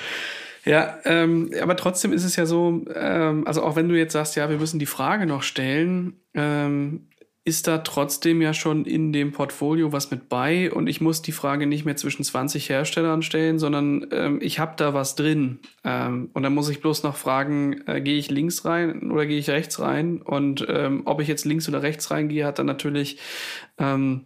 Ja, ähm, aber trotzdem ist es ja so, ähm, also auch wenn du jetzt sagst, ja, wir müssen die Frage noch stellen, ähm, ist da trotzdem ja schon in dem Portfolio was mit bei und ich muss die Frage nicht mehr zwischen 20 Herstellern stellen, sondern ähm, ich habe da was drin. Ähm, und dann muss ich bloß noch fragen, äh, gehe ich links rein oder gehe ich rechts rein? Und ähm, ob ich jetzt links oder rechts reingehe, hat dann natürlich, ähm,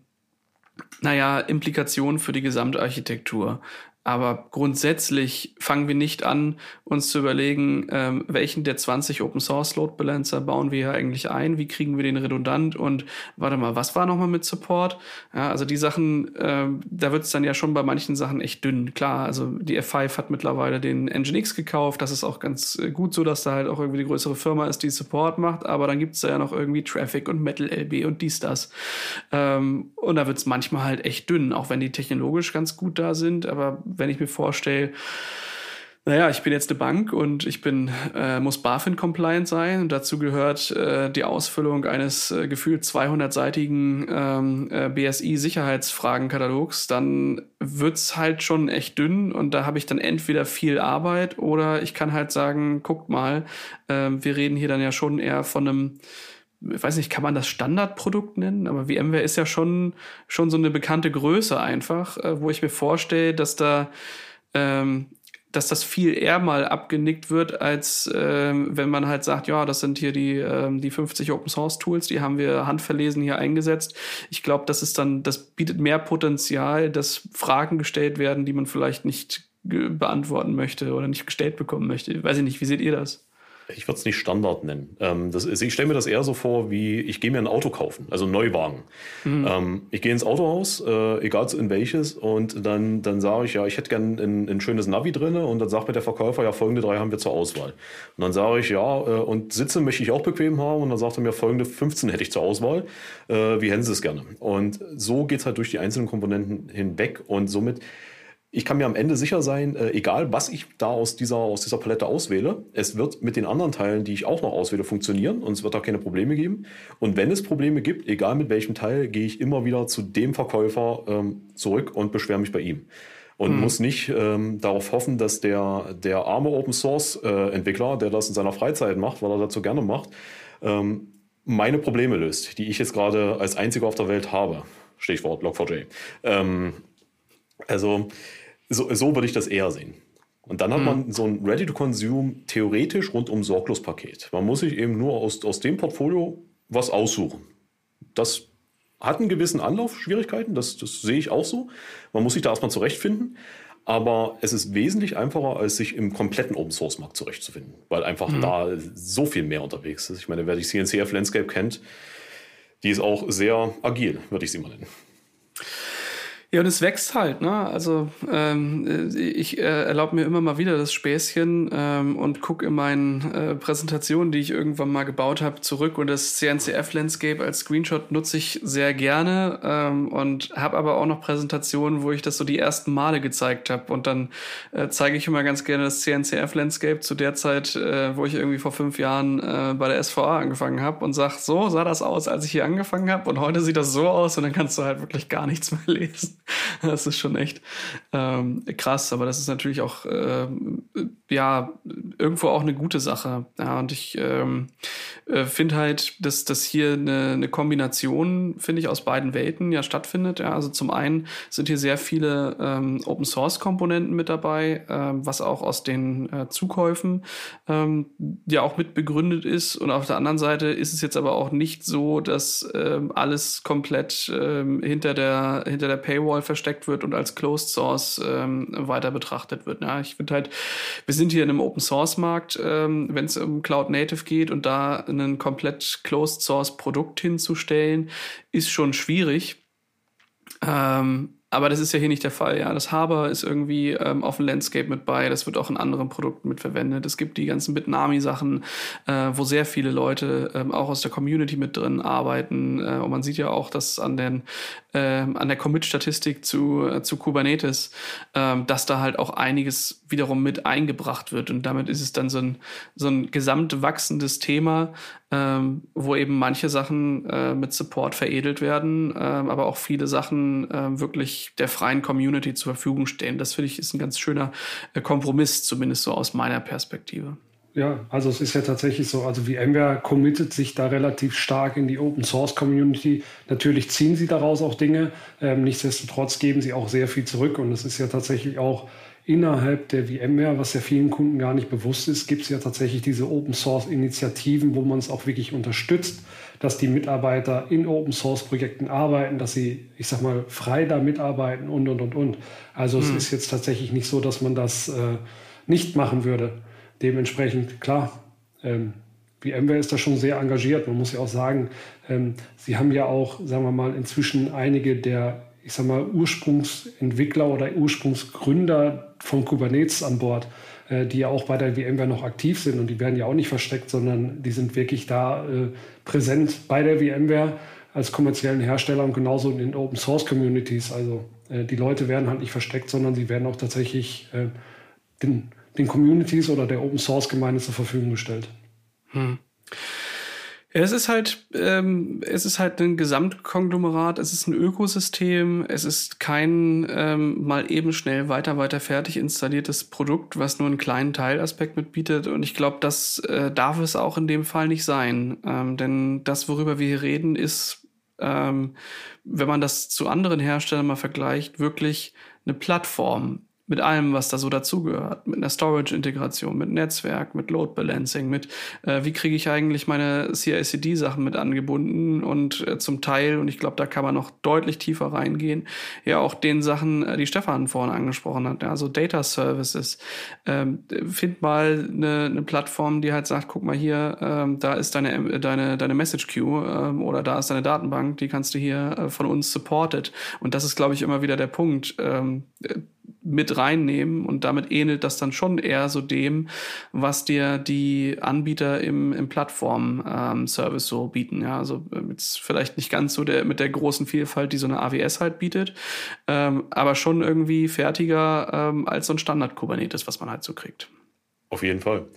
naja, Implikationen für die Gesamtarchitektur. Aber grundsätzlich fangen wir nicht an, uns zu überlegen, ähm, welchen der 20 Open Source Load Balancer bauen wir hier eigentlich ein, wie kriegen wir den redundant und warte mal, was war nochmal mit Support? Ja, also die Sachen, äh, da wird es dann ja schon bei manchen Sachen echt dünn. Klar, also die F5 hat mittlerweile den Nginx gekauft, das ist auch ganz äh, gut so, dass da halt auch irgendwie die größere Firma ist, die Support macht, aber dann gibt's da ja noch irgendwie Traffic und Metal LB und dies, das. Ähm, und da wird's manchmal halt echt dünn, auch wenn die technologisch ganz gut da sind, aber wenn ich mir vorstelle, naja, ich bin jetzt eine Bank und ich bin, äh, muss BaFin-compliant sein. Und dazu gehört äh, die Ausfüllung eines äh, gefühlt 200-seitigen ähm, äh, BSI-Sicherheitsfragenkatalogs, dann wird's halt schon echt dünn und da habe ich dann entweder viel Arbeit oder ich kann halt sagen, guckt mal, äh, wir reden hier dann ja schon eher von einem ich weiß nicht, kann man das Standardprodukt nennen? Aber VMware ist ja schon, schon so eine bekannte Größe einfach, äh, wo ich mir vorstelle, dass da, ähm, dass das viel eher mal abgenickt wird, als ähm, wenn man halt sagt, ja, das sind hier die, ähm, die 50 Open Source Tools, die haben wir handverlesen hier eingesetzt. Ich glaube, das ist dann, das bietet mehr Potenzial, dass Fragen gestellt werden, die man vielleicht nicht beantworten möchte oder nicht gestellt bekommen möchte. Weiß ich nicht, wie seht ihr das? Ich würde es nicht Standard nennen. Ähm, das ich stelle mir das eher so vor, wie ich gehe mir ein Auto kaufen, also einen Neuwagen. Mhm. Ähm, ich gehe ins Autohaus, äh, egal in welches, und dann, dann sage ich, ja, ich hätte gern ein, ein schönes Navi drin und dann sagt mir der Verkäufer, ja, folgende drei haben wir zur Auswahl. Und dann sage ich, ja, äh, und Sitze möchte ich auch bequem haben und dann sagt er mir, folgende 15 hätte ich zur Auswahl. Äh, wie hätten Sie es gerne? Und so geht es halt durch die einzelnen Komponenten hinweg und somit ich kann mir am Ende sicher sein, äh, egal was ich da aus dieser, aus dieser Palette auswähle, es wird mit den anderen Teilen, die ich auch noch auswähle, funktionieren und es wird da keine Probleme geben. Und wenn es Probleme gibt, egal mit welchem Teil, gehe ich immer wieder zu dem Verkäufer ähm, zurück und beschwere mich bei ihm. Und hm. muss nicht ähm, darauf hoffen, dass der, der arme Open Source äh, Entwickler, der das in seiner Freizeit macht, weil er dazu gerne macht, ähm, meine Probleme löst, die ich jetzt gerade als einziger auf der Welt habe. Stichwort Log4j. Ähm, also so, so würde ich das eher sehen. Und dann hat mhm. man so ein Ready-to-Consume theoretisch rundum sorglos Paket. Man muss sich eben nur aus, aus dem Portfolio was aussuchen. Das hat einen gewissen Anlauf, Schwierigkeiten, das, das sehe ich auch so. Man muss sich da erstmal zurechtfinden. Aber es ist wesentlich einfacher, als sich im kompletten Open Source Markt zurechtzufinden, weil einfach mhm. da so viel mehr unterwegs ist. Ich meine, wer die CNCF Landscape kennt, die ist auch sehr agil, würde ich sie mal nennen. Ja, und es wächst halt, ne? Also ähm, ich äh, erlaube mir immer mal wieder das Späßchen ähm, und gucke in meinen äh, Präsentationen, die ich irgendwann mal gebaut habe, zurück. Und das CNCF-Landscape als Screenshot nutze ich sehr gerne ähm, und habe aber auch noch Präsentationen, wo ich das so die ersten Male gezeigt habe. Und dann äh, zeige ich immer ganz gerne das CNCF-Landscape zu der Zeit, äh, wo ich irgendwie vor fünf Jahren äh, bei der SVA angefangen habe und sag, so sah das aus, als ich hier angefangen habe. Und heute sieht das so aus und dann kannst du halt wirklich gar nichts mehr lesen. Das ist schon echt ähm, krass, aber das ist natürlich auch äh, ja irgendwo auch eine gute Sache. Ja, und ich ähm, äh, finde halt, dass, dass hier eine, eine Kombination, finde ich, aus beiden Welten ja stattfindet. Ja, also zum einen sind hier sehr viele ähm, Open Source Komponenten mit dabei, ähm, was auch aus den äh, Zukäufen ähm, ja auch mit begründet ist. Und auf der anderen Seite ist es jetzt aber auch nicht so, dass ähm, alles komplett ähm, hinter der hinter der Paywall versteckt wird und als Closed Source ähm, weiter betrachtet wird. Ja, ich finde halt, wir sind hier in einem Open Source Markt, ähm, wenn es um Cloud Native geht und da ein komplett Closed Source Produkt hinzustellen, ist schon schwierig. Ähm, aber das ist ja hier nicht der Fall. Ja, das Haber ist irgendwie ähm, auf dem Landscape mit bei. Das wird auch in anderen Produkten mit verwendet. Es gibt die ganzen Bitnami-Sachen, äh, wo sehr viele Leute ähm, auch aus der Community mit drin arbeiten. Äh, und man sieht ja auch, dass an den äh, an der Commit-Statistik zu äh, zu Kubernetes, äh, dass da halt auch einiges wiederum mit eingebracht wird. Und damit ist es dann so ein so ein gesamt wachsendes Thema, ähm, wo eben manche Sachen äh, mit Support veredelt werden, äh, aber auch viele Sachen äh, wirklich der freien Community zur Verfügung stehen. Das finde ich ist ein ganz schöner äh, Kompromiss, zumindest so aus meiner Perspektive. Ja, also es ist ja tatsächlich so, also VMware committet sich da relativ stark in die Open Source Community. Natürlich ziehen sie daraus auch Dinge, ähm, nichtsdestotrotz geben sie auch sehr viel zurück und es ist ja tatsächlich auch innerhalb der VMware, was ja vielen Kunden gar nicht bewusst ist, gibt es ja tatsächlich diese Open Source Initiativen, wo man es auch wirklich unterstützt, dass die Mitarbeiter in Open Source Projekten arbeiten, dass sie, ich sag mal, frei da mitarbeiten und und und und. Also hm. es ist jetzt tatsächlich nicht so, dass man das äh, nicht machen würde. Dementsprechend, klar, ähm, VMware ist da schon sehr engagiert. Man muss ja auch sagen, ähm, sie haben ja auch, sagen wir mal, inzwischen einige der ich sag mal, Ursprungsentwickler oder Ursprungsgründer von Kubernetes an Bord, äh, die ja auch bei der VMware noch aktiv sind und die werden ja auch nicht versteckt, sondern die sind wirklich da äh, präsent bei der VMware als kommerziellen Hersteller und genauso in den Open Source Communities. Also äh, die Leute werden halt nicht versteckt, sondern sie werden auch tatsächlich äh, den, den Communities oder der Open Source Gemeinde zur Verfügung gestellt. Hm. Es ist halt, ähm, es ist halt ein Gesamtkonglomerat, es ist ein Ökosystem, es ist kein ähm, mal eben schnell weiter, weiter fertig installiertes Produkt, was nur einen kleinen Teilaspekt mitbietet. Und ich glaube, das äh, darf es auch in dem Fall nicht sein. Ähm, denn das, worüber wir hier reden, ist, ähm, wenn man das zu anderen Herstellern mal vergleicht, wirklich eine Plattform mit allem, was da so dazugehört, mit einer Storage-Integration, mit Netzwerk, mit Load Balancing, mit äh, wie kriege ich eigentlich meine CI/CD-Sachen mit angebunden und äh, zum Teil, und ich glaube, da kann man noch deutlich tiefer reingehen, ja auch den Sachen, äh, die Stefan vorhin angesprochen hat, also Data Services. Ähm, find mal eine, eine Plattform, die halt sagt, guck mal hier, ähm, da ist deine deine deine Message Queue ähm, oder da ist deine Datenbank, die kannst du hier äh, von uns supported. Und das ist, glaube ich, immer wieder der Punkt. Ähm, mit reinnehmen und damit ähnelt das dann schon eher so dem, was dir die Anbieter im, im Plattform-Service ähm, so bieten. Ja, also äh, jetzt vielleicht nicht ganz so der mit der großen Vielfalt, die so eine AWS halt bietet, ähm, aber schon irgendwie fertiger ähm, als so ein Standard-Kubernetes, was man halt so kriegt. Auf jeden Fall.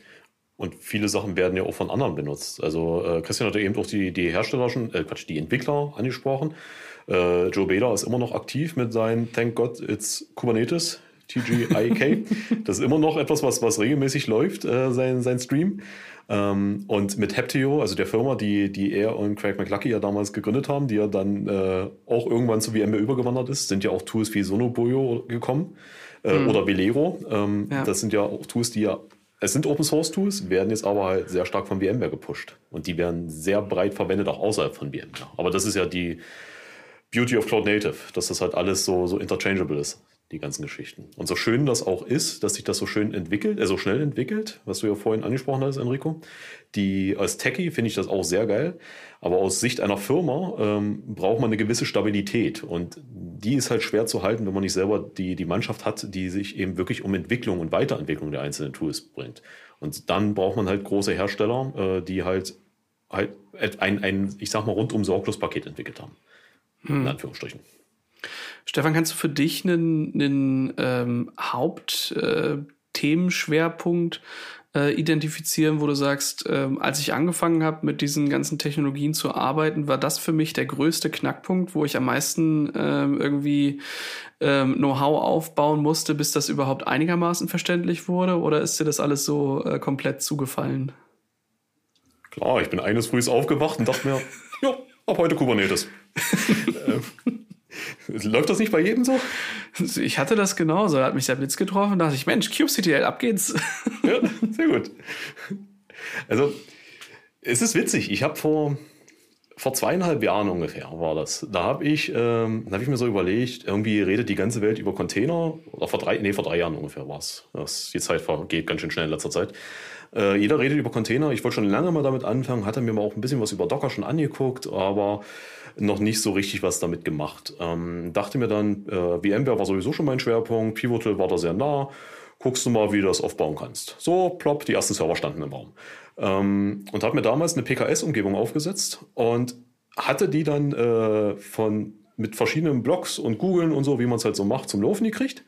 Und viele Sachen werden ja auch von anderen benutzt. Also äh, Christian hat ja eben auch die, die Hersteller schon, äh, Quatsch, die Entwickler angesprochen. Äh, Joe Bader ist immer noch aktiv mit seinem Thank God It's Kubernetes, TGIK. das ist immer noch etwas, was, was regelmäßig läuft, äh, sein, sein Stream. Ähm, und mit Heptio, also der Firma, die, die er und Craig McLucky ja damals gegründet haben, die ja dann äh, auch irgendwann zu VMware übergewandert ist, sind ja auch Tools wie Sonobuoyo gekommen äh, mhm. oder Velero. Ähm, ja. Das sind ja auch Tools, die ja es sind Open Source Tools, werden jetzt aber halt sehr stark von VMware gepusht. Und die werden sehr breit verwendet, auch außerhalb von VMware. Aber das ist ja die, Beauty of Cloud Native, dass das halt alles so, so interchangeable ist. die ganzen Geschichten. Und so schön das auch ist, dass sich das so schön entwickelt, äh, so schnell entwickelt, was du ja vorhin angesprochen hast, Enrico. Die, als Techie finde ich das auch sehr geil. Aber aus Sicht einer Firma ähm, braucht man eine gewisse Stabilität. Und die ist halt schwer zu halten, wenn man nicht selber die, die Mannschaft hat, die sich eben wirklich um Entwicklung und Weiterentwicklung der einzelnen Tools bringt. Und dann braucht man halt große Hersteller, äh, die halt, halt ein, ein, ich sag mal, rundum sorglos Paket entwickelt haben. Hm. In Anführungsstrichen. Stefan, kannst du für dich einen, einen ähm, Hauptthemenschwerpunkt äh, äh, identifizieren, wo du sagst, äh, als ich angefangen habe, mit diesen ganzen Technologien zu arbeiten, war das für mich der größte Knackpunkt, wo ich am meisten ähm, irgendwie ähm, Know-how aufbauen musste, bis das überhaupt einigermaßen verständlich wurde? Oder ist dir das alles so äh, komplett zugefallen? Klar, ich bin eines Frühs aufgewacht und dachte mir, ja, ab heute Kubernetes. Äh, Läuft das nicht bei jedem so? Ich hatte das genauso. Da hat mich der Blitz getroffen und dachte ich, Mensch, kubectl, ab geht's. Ja, sehr gut. Also, es ist witzig. Ich habe vor, vor zweieinhalb Jahren ungefähr war das. Da habe ich, ähm, hab ich mir so überlegt, irgendwie redet die ganze Welt über Container. Oder vor drei, nee, vor drei Jahren ungefähr war es. Die Zeit vergeht ganz schön schnell in letzter Zeit. Äh, jeder redet über Container. Ich wollte schon lange mal damit anfangen, hatte mir mal auch ein bisschen was über Docker schon angeguckt, aber noch nicht so richtig was damit gemacht. Ähm, dachte mir dann, äh, VMware war sowieso schon mein Schwerpunkt, Pivotal war da sehr nah. Guckst du mal, wie du das aufbauen kannst. So, plopp, die ersten Server standen im Raum. Ähm, und habe mir damals eine PKS-Umgebung aufgesetzt und hatte die dann äh, von mit verschiedenen Blogs und Googlen und so, wie man es halt so macht, zum Laufen gekriegt.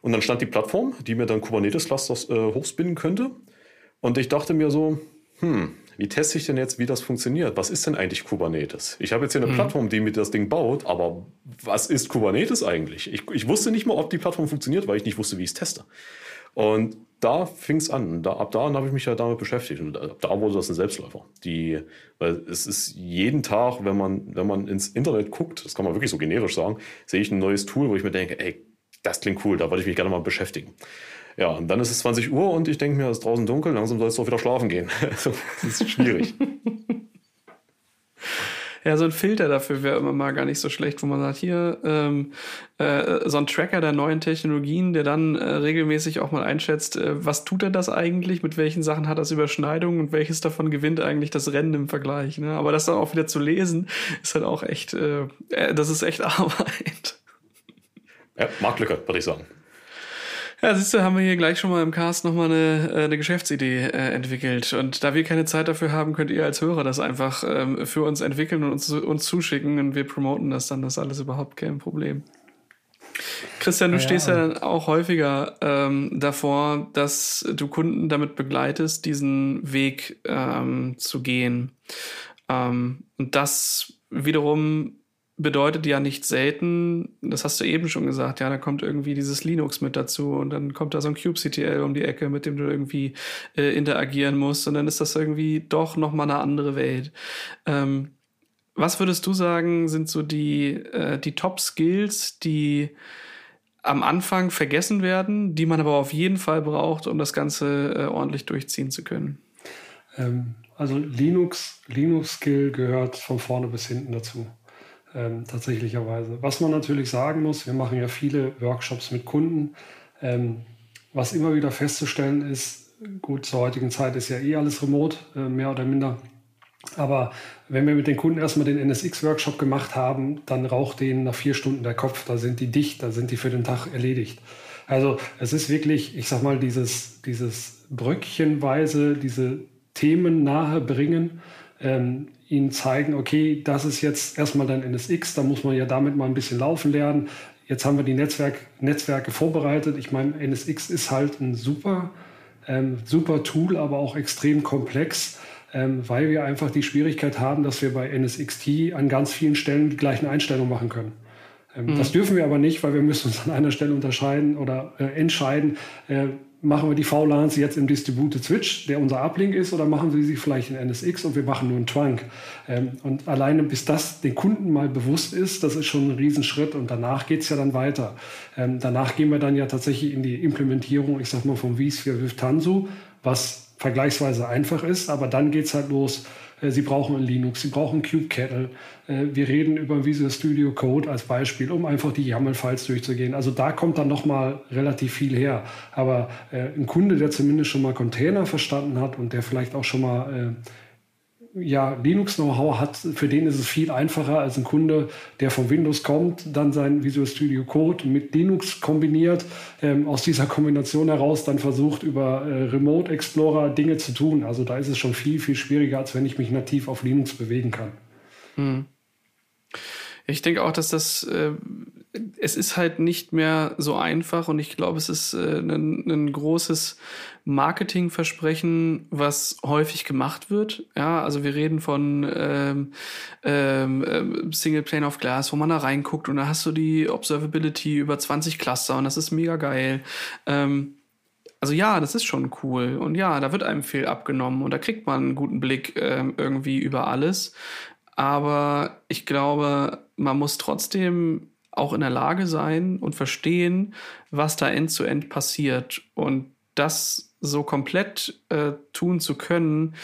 Und dann stand die Plattform, die mir dann Kubernetes-Clusters äh, hochspinnen könnte. Und ich dachte mir so, hm, wie teste ich denn jetzt, wie das funktioniert? Was ist denn eigentlich Kubernetes? Ich habe jetzt hier eine mhm. Plattform, die mir das Ding baut, aber was ist Kubernetes eigentlich? Ich, ich wusste nicht mal, ob die Plattform funktioniert, weil ich nicht wusste, wie ich es teste. Und da fing es an. Da, ab da habe ich mich ja damit beschäftigt. Und ab da wurde das ein Selbstläufer. Die, weil es ist jeden Tag, wenn man, wenn man ins Internet guckt, das kann man wirklich so generisch sagen, sehe ich ein neues Tool, wo ich mir denke, ey, das klingt cool, da wollte ich mich gerne mal beschäftigen. Ja, und dann ist es 20 Uhr und ich denke mir, es ist draußen dunkel, langsam soll es doch wieder schlafen gehen. Also, das ist schwierig. Ja, so ein Filter dafür wäre immer mal gar nicht so schlecht, wo man sagt, hier ähm, äh, so ein Tracker der neuen Technologien, der dann äh, regelmäßig auch mal einschätzt, äh, was tut er das eigentlich, mit welchen Sachen hat das Überschneidungen und welches davon gewinnt eigentlich das Rennen im Vergleich. Ne? Aber das dann auch wieder zu lesen, ist halt auch echt, äh, äh das ist echt Arbeit. Ja, Marktlücke, würde ich sagen. Ja, siehst du, haben wir hier gleich schon mal im Cast nochmal eine, äh, eine Geschäftsidee äh, entwickelt. Und da wir keine Zeit dafür haben, könnt ihr als Hörer das einfach ähm, für uns entwickeln und uns, uns zuschicken und wir promoten das dann. Das ist alles überhaupt kein Problem. Christian, du ja, stehst ja dann auch häufiger ähm, davor, dass du Kunden damit begleitest, diesen Weg ähm, zu gehen. Ähm, und das wiederum bedeutet ja nicht selten, das hast du eben schon gesagt, ja, da kommt irgendwie dieses Linux mit dazu und dann kommt da so ein kubectl um die Ecke, mit dem du irgendwie äh, interagieren musst und dann ist das irgendwie doch nochmal eine andere Welt. Ähm, was würdest du sagen, sind so die, äh, die Top-Skills, die am Anfang vergessen werden, die man aber auf jeden Fall braucht, um das Ganze äh, ordentlich durchziehen zu können? Ähm, also Linux, Linux-Skill gehört von vorne bis hinten dazu ähm, tatsächlicherweise. Was man natürlich sagen muss, wir machen ja viele Workshops mit Kunden. Ähm, was immer wieder festzustellen ist, gut, zur heutigen Zeit ist ja eh alles remote, äh, mehr oder minder. Aber wenn wir mit den Kunden erstmal den NSX-Workshop gemacht haben, dann raucht denen nach vier Stunden der Kopf. Da sind die dicht, da sind die für den Tag erledigt. Also es ist wirklich, ich sag mal, dieses, dieses Bröckchenweise, diese Themen nahe bringen, ähm, ihnen zeigen, okay, das ist jetzt erstmal dein NSX, da muss man ja damit mal ein bisschen laufen lernen. Jetzt haben wir die Netzwerk, Netzwerke vorbereitet. Ich meine, NSX ist halt ein super, ähm, super Tool, aber auch extrem komplex, ähm, weil wir einfach die Schwierigkeit haben, dass wir bei NSXT an ganz vielen Stellen die gleichen Einstellungen machen können. Ähm, mhm. Das dürfen wir aber nicht, weil wir müssen uns an einer Stelle unterscheiden oder äh, entscheiden, äh, machen wir die VLANs jetzt im Distributed Switch, der unser Uplink ist, oder machen wir sie vielleicht in NSX und wir machen nur einen Trunk. Ähm, und alleine bis das den Kunden mal bewusst ist, das ist schon ein Riesenschritt und danach geht es ja dann weiter. Ähm, danach gehen wir dann ja tatsächlich in die Implementierung, ich sag mal vom vSphere with Tanzu, was vergleichsweise einfach ist, aber dann geht es halt los, Sie brauchen ein Linux, Sie brauchen kubectl. Äh, wir reden über Visual Studio Code als Beispiel, um einfach die YAML-Files durchzugehen. Also da kommt dann nochmal relativ viel her. Aber äh, ein Kunde, der zumindest schon mal Container verstanden hat und der vielleicht auch schon mal ja, Linux-Know-how hat, für den ist es viel einfacher als ein Kunde, der von Windows kommt, dann sein Visual Studio Code mit Linux kombiniert, ähm, aus dieser Kombination heraus dann versucht, über äh, Remote Explorer Dinge zu tun. Also da ist es schon viel, viel schwieriger, als wenn ich mich nativ auf Linux bewegen kann. Hm. Ich denke auch, dass das äh, es ist halt nicht mehr so einfach und ich glaube, es ist äh, ein, ein großes Marketingversprechen, was häufig gemacht wird. Ja, also wir reden von ähm, ähm, Single Plane of Glass, wo man da reinguckt und da hast du die Observability über 20 Cluster und das ist mega geil. Ähm, also ja, das ist schon cool und ja, da wird einem viel abgenommen und da kriegt man einen guten Blick ähm, irgendwie über alles. Aber ich glaube, man muss trotzdem auch in der Lage sein und verstehen, was da end-zu-end -end passiert. Und das so komplett äh, tun zu können,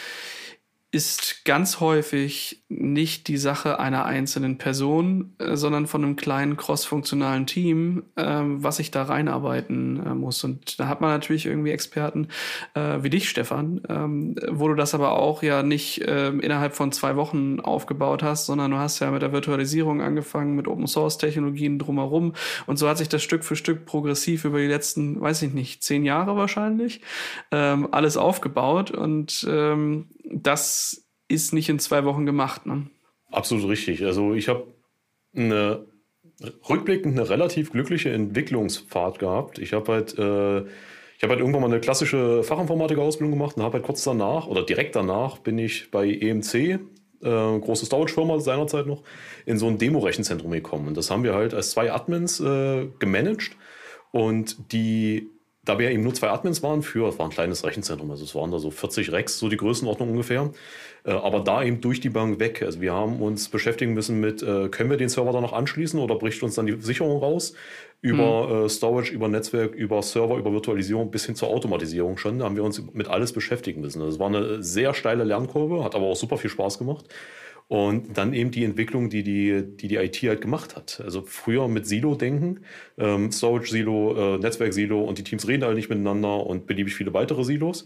ist ganz häufig nicht die Sache einer einzelnen Person, äh, sondern von einem kleinen crossfunktionalen Team, äh, was sich da reinarbeiten äh, muss. Und da hat man natürlich irgendwie Experten äh, wie dich, Stefan, ähm, wo du das aber auch ja nicht ähm, innerhalb von zwei Wochen aufgebaut hast, sondern du hast ja mit der Virtualisierung angefangen, mit Open Source Technologien drumherum. Und so hat sich das Stück für Stück progressiv über die letzten, weiß ich nicht, zehn Jahre wahrscheinlich, ähm, alles aufgebaut. Und ähm, das ist nicht in zwei Wochen gemacht. Ne? Absolut richtig. Also ich habe eine rückblickend eine relativ glückliche Entwicklungsfahrt gehabt. Ich habe halt, äh, ich halt irgendwann mal eine klassische Fachinformatiker-Ausbildung gemacht und habe halt kurz danach oder direkt danach bin ich bei EMC, äh, große Storage-Firma seinerzeit noch, in so ein Demo-Rechenzentrum gekommen. Und das haben wir halt als zwei Admins äh, gemanagt. Und die da wir eben nur zwei Admins waren für, es war ein kleines Rechenzentrum, also es waren da so 40 Racks, so die Größenordnung ungefähr, äh, aber da eben durch die Bank weg. Also wir haben uns beschäftigen müssen mit, äh, können wir den Server da noch anschließen oder bricht uns dann die Sicherung raus? Über mhm. äh, Storage, über Netzwerk, über Server, über Virtualisierung bis hin zur Automatisierung schon, da haben wir uns mit alles beschäftigen müssen. Das war eine sehr steile Lernkurve, hat aber auch super viel Spaß gemacht. Und dann eben die Entwicklung, die die, die, die IT halt gemacht hat. Also früher mit Silo-Denken, ähm, Storage-Silo, äh, Netzwerk-Silo und die Teams reden alle nicht miteinander und beliebig viele weitere Silos.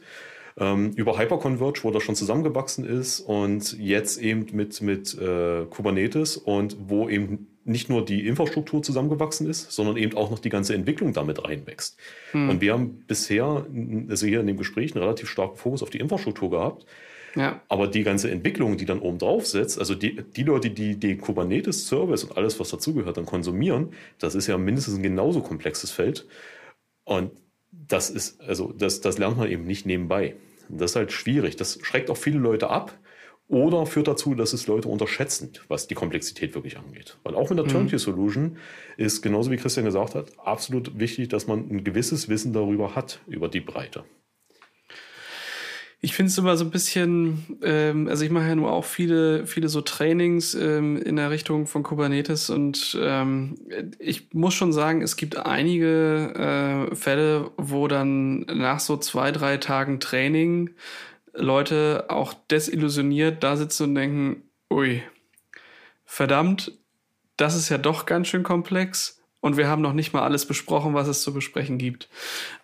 Ähm, über Hyperconverge, wo das schon zusammengewachsen ist und jetzt eben mit, mit äh, Kubernetes und wo eben nicht nur die Infrastruktur zusammengewachsen ist, sondern eben auch noch die ganze Entwicklung damit reinwächst. Hm. Und wir haben bisher, also hier in dem Gespräch, einen relativ starken Fokus auf die Infrastruktur gehabt. Ja. Aber die ganze Entwicklung, die dann oben drauf sitzt, also die, die Leute, die den Kubernetes-Service und alles, was dazugehört, dann konsumieren, das ist ja mindestens ein genauso komplexes Feld. Und das ist, also das, das lernt man eben nicht nebenbei. Das ist halt schwierig. Das schreckt auch viele Leute ab oder führt dazu, dass es Leute unterschätzen, was die Komplexität wirklich angeht. Weil auch mit der mhm. Turnkey-Solution ist, genauso wie Christian gesagt hat, absolut wichtig, dass man ein gewisses Wissen darüber hat, über die Breite. Ich finde es immer so ein bisschen, ähm, also ich mache ja nur auch viele, viele so Trainings ähm, in der Richtung von Kubernetes und ähm, ich muss schon sagen, es gibt einige äh, Fälle, wo dann nach so zwei, drei Tagen Training Leute auch desillusioniert da sitzen und denken, ui, verdammt, das ist ja doch ganz schön komplex und wir haben noch nicht mal alles besprochen, was es zu besprechen gibt.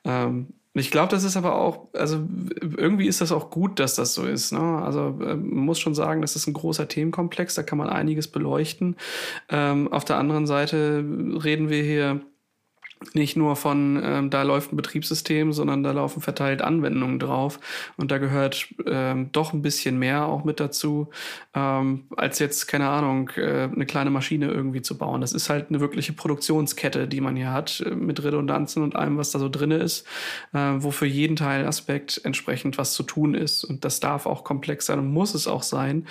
Ähm, ich glaube, das ist aber auch, also irgendwie ist das auch gut, dass das so ist. Ne? Also äh, man muss schon sagen, das ist ein großer Themenkomplex, da kann man einiges beleuchten. Ähm, auf der anderen Seite reden wir hier nicht nur von, ähm, da läuft ein Betriebssystem, sondern da laufen verteilt Anwendungen drauf. Und da gehört ähm, doch ein bisschen mehr auch mit dazu, ähm, als jetzt, keine Ahnung, äh, eine kleine Maschine irgendwie zu bauen. Das ist halt eine wirkliche Produktionskette, die man hier hat, äh, mit Redundanzen und allem, was da so drin ist, äh, wo für jeden Teilaspekt entsprechend was zu tun ist. Und das darf auch komplex sein und muss es auch sein.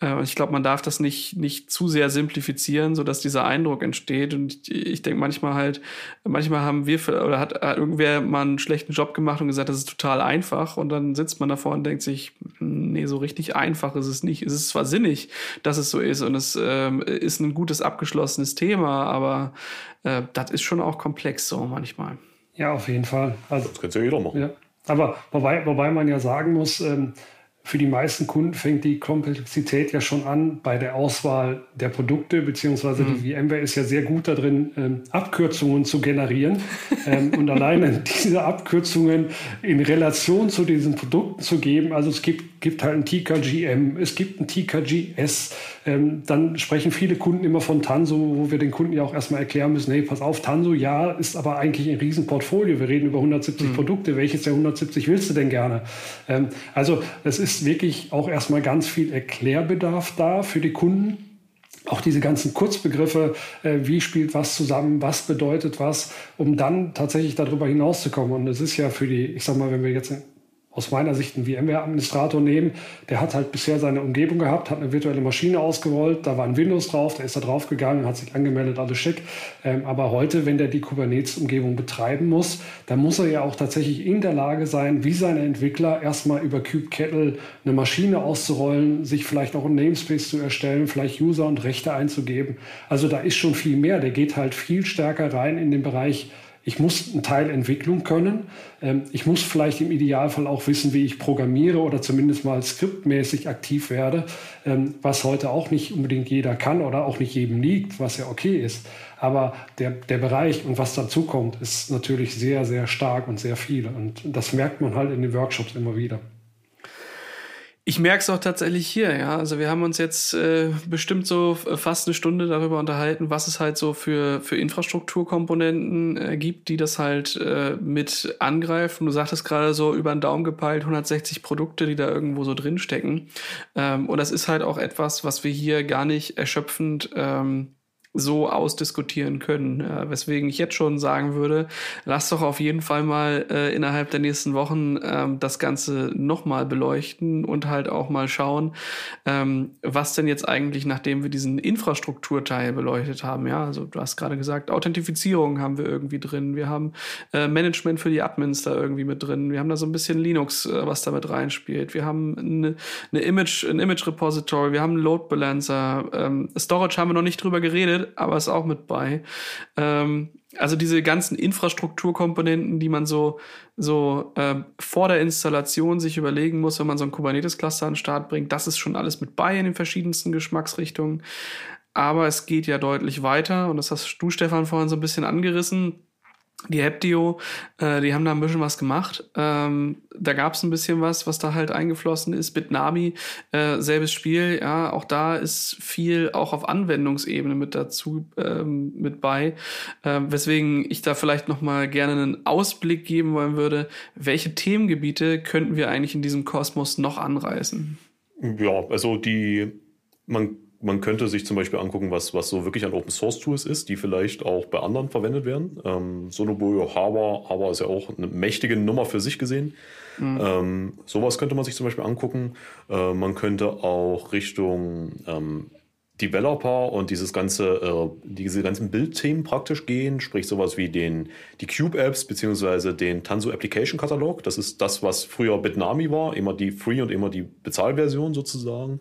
Äh, ich glaube, man darf das nicht, nicht zu sehr simplifizieren, sodass dieser Eindruck entsteht. Und ich, ich denke manchmal halt, manchmal haben wir oder hat, hat irgendwer mal einen schlechten Job gemacht und gesagt, das ist total einfach und dann sitzt man davor und denkt sich, hm, nee, so richtig einfach ist es nicht. Es ist zwar sinnig, dass es so ist und es ähm, ist ein gutes abgeschlossenes Thema, aber äh, das ist schon auch komplex so manchmal. Ja, auf jeden Fall. Also, das könnte ja jeder machen. Ja. Aber wobei, wobei man ja sagen muss, ähm, für die meisten Kunden fängt die Komplexität ja schon an bei der Auswahl der Produkte, beziehungsweise mhm. die VMware ist ja sehr gut darin, ähm, Abkürzungen zu generieren. ähm, und alleine diese Abkürzungen in Relation zu diesen Produkten zu geben. Also es gibt, gibt halt ein TKGM, es gibt ein TKGS. Ähm, dann sprechen viele Kunden immer von Tanso, wo wir den Kunden ja auch erstmal erklären müssen, hey, pass auf, Tanso, ja, ist aber eigentlich ein Riesenportfolio. Wir reden über 170 mhm. Produkte. Welches der 170 willst du denn gerne? Ähm, also es ist wirklich auch erstmal ganz viel Erklärbedarf da für die Kunden. Auch diese ganzen Kurzbegriffe, äh, wie spielt was zusammen, was bedeutet was, um dann tatsächlich darüber hinauszukommen. Und es ist ja für die, ich sag mal, wenn wir jetzt aus meiner Sicht einen VMware-Administrator nehmen. Der hat halt bisher seine Umgebung gehabt, hat eine virtuelle Maschine ausgerollt, da war ein Windows drauf, der ist da drauf gegangen, hat sich angemeldet, alles schick. Ähm, aber heute, wenn der die Kubernetes-Umgebung betreiben muss, dann muss er ja auch tatsächlich in der Lage sein, wie seine Entwickler erstmal über kubekettle eine Maschine auszurollen, sich vielleicht auch ein Namespace zu erstellen, vielleicht User und Rechte einzugeben. Also da ist schon viel mehr. Der geht halt viel stärker rein in den Bereich ich muss einen Teil Entwicklung können. Ähm, ich muss vielleicht im Idealfall auch wissen, wie ich programmiere oder zumindest mal skriptmäßig aktiv werde, ähm, was heute auch nicht unbedingt jeder kann oder auch nicht jedem liegt, was ja okay ist. Aber der, der Bereich und was dazu kommt, ist natürlich sehr, sehr stark und sehr viel. Und das merkt man halt in den Workshops immer wieder. Ich merke es auch tatsächlich hier, ja. Also wir haben uns jetzt äh, bestimmt so fast eine Stunde darüber unterhalten, was es halt so für, für Infrastrukturkomponenten äh, gibt, die das halt äh, mit angreifen. Du sagtest gerade so über den Daumen gepeilt 160 Produkte, die da irgendwo so drinstecken. Ähm, und das ist halt auch etwas, was wir hier gar nicht erschöpfend ähm, so ausdiskutieren können. Äh, weswegen ich jetzt schon sagen würde, lass doch auf jeden Fall mal äh, innerhalb der nächsten Wochen ähm, das Ganze nochmal beleuchten und halt auch mal schauen, ähm, was denn jetzt eigentlich, nachdem wir diesen Infrastrukturteil beleuchtet haben, ja, also du hast gerade gesagt, Authentifizierung haben wir irgendwie drin, wir haben äh, Management für die Admins da irgendwie mit drin, wir haben da so ein bisschen Linux, äh, was da mit reinspielt, wir haben eine, eine Image, ein Image Repository, wir haben einen Load Balancer, ähm, Storage haben wir noch nicht drüber geredet, aber ist auch mit bei. Ähm, also diese ganzen Infrastrukturkomponenten, die man so, so äh, vor der Installation sich überlegen muss, wenn man so ein Kubernetes-Cluster an den Start bringt, das ist schon alles mit bei in den verschiedensten Geschmacksrichtungen. Aber es geht ja deutlich weiter und das hast du, Stefan, vorhin so ein bisschen angerissen die Heptio, äh, die haben da ein bisschen was gemacht. Ähm, da gab es ein bisschen was, was da halt eingeflossen ist. Bitnami, äh, selbes Spiel, ja, auch da ist viel auch auf Anwendungsebene mit dazu ähm, mit bei. Ähm, weswegen ich da vielleicht noch mal gerne einen Ausblick geben wollen würde. Welche Themengebiete könnten wir eigentlich in diesem Kosmos noch anreißen? Ja, also die man man könnte sich zum Beispiel angucken, was, was so wirklich an Open Source Tools ist, die vielleicht auch bei anderen verwendet werden. Ähm, Sonobuoyo, Harbor, Harbor ist ja auch eine mächtige Nummer für sich gesehen. Mhm. Ähm, sowas könnte man sich zum Beispiel angucken. Äh, man könnte auch Richtung ähm, Developer und dieses ganze, äh, diese ganzen Bildthemen praktisch gehen, sprich sowas wie den, die Cube-Apps beziehungsweise den Tanso Application Katalog. Das ist das, was früher Bitnami war, immer die Free und immer die Bezahlversion sozusagen.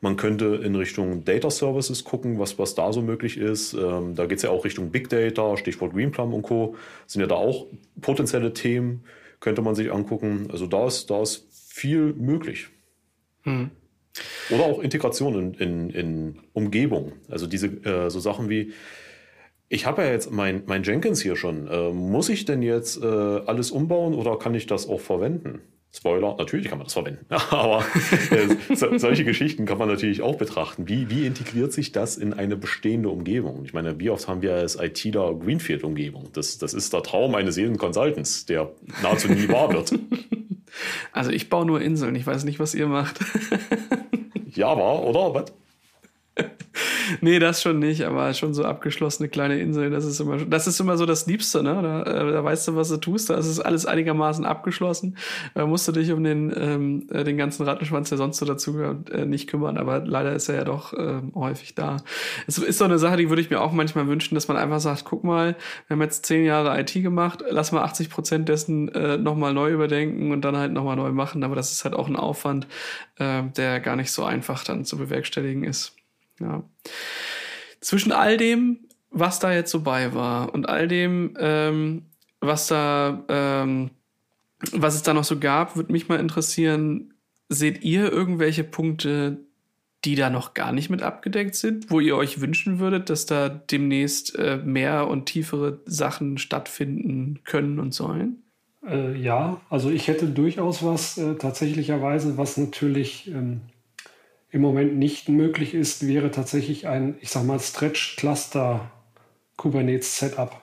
Man könnte in Richtung Data Services gucken, was, was da so möglich ist. Ähm, da geht es ja auch Richtung Big Data, Stichwort Greenplum und Co. Sind ja da auch potenzielle Themen, könnte man sich angucken. Also da ist, da ist viel möglich. Hm. Oder auch Integration in, in, in Umgebung. Also diese äh, so Sachen wie, ich habe ja jetzt mein, mein Jenkins hier schon. Äh, muss ich denn jetzt äh, alles umbauen oder kann ich das auch verwenden? Spoiler, natürlich kann man das verwenden, aber äh, so, solche Geschichten kann man natürlich auch betrachten. Wie, wie integriert sich das in eine bestehende Umgebung? Ich meine, wie oft haben wir als ITler Greenfield-Umgebung? Das, das ist der Traum eines jeden Consultants, der nahezu nie wahr wird. Also ich baue nur Inseln, ich weiß nicht, was ihr macht. Java, oder? Was? nee, das schon nicht, aber schon so abgeschlossene kleine Inseln, das ist immer, das ist immer so das Liebste, ne? Da, äh, da weißt du, was du tust, da ist es alles einigermaßen abgeschlossen. Da musst du dich um den, ähm, äh, den ganzen Rattenschwanz, der sonst so dazugehört, äh, nicht kümmern, aber leider ist er ja doch äh, häufig da. Es ist so eine Sache, die würde ich mir auch manchmal wünschen, dass man einfach sagt, guck mal, wir haben jetzt zehn Jahre IT gemacht, lass mal 80 Prozent dessen äh, nochmal neu überdenken und dann halt nochmal neu machen, aber das ist halt auch ein Aufwand, äh, der gar nicht so einfach dann zu bewerkstelligen ist. Ja. Zwischen all dem, was da jetzt so bei war und all dem, ähm, was da, ähm, was es da noch so gab, würde mich mal interessieren, seht ihr irgendwelche Punkte, die da noch gar nicht mit abgedeckt sind, wo ihr euch wünschen würdet, dass da demnächst äh, mehr und tiefere Sachen stattfinden können und sollen? Äh, ja, also ich hätte durchaus was äh, tatsächlicherweise, was natürlich ähm, im Moment nicht möglich ist, wäre tatsächlich ein, ich sag mal, Stretch Cluster Kubernetes Setup.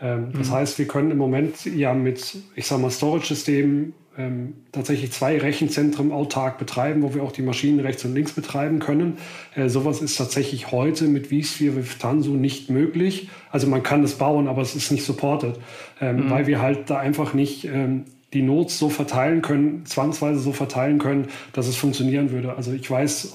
Ähm, das mhm. heißt, wir können im Moment ja mit, ich sag mal, Storage-Systemen ähm, tatsächlich zwei Rechenzentren autark betreiben, wo wir auch die Maschinen rechts und links betreiben können. Äh, sowas ist tatsächlich heute mit vSphere, with Tanzu nicht möglich. Also man kann es bauen, aber es ist nicht supported, ähm, mhm. weil wir halt da einfach nicht ähm, die Notes so verteilen können, zwangsweise so verteilen können, dass es funktionieren würde. Also ich weiß,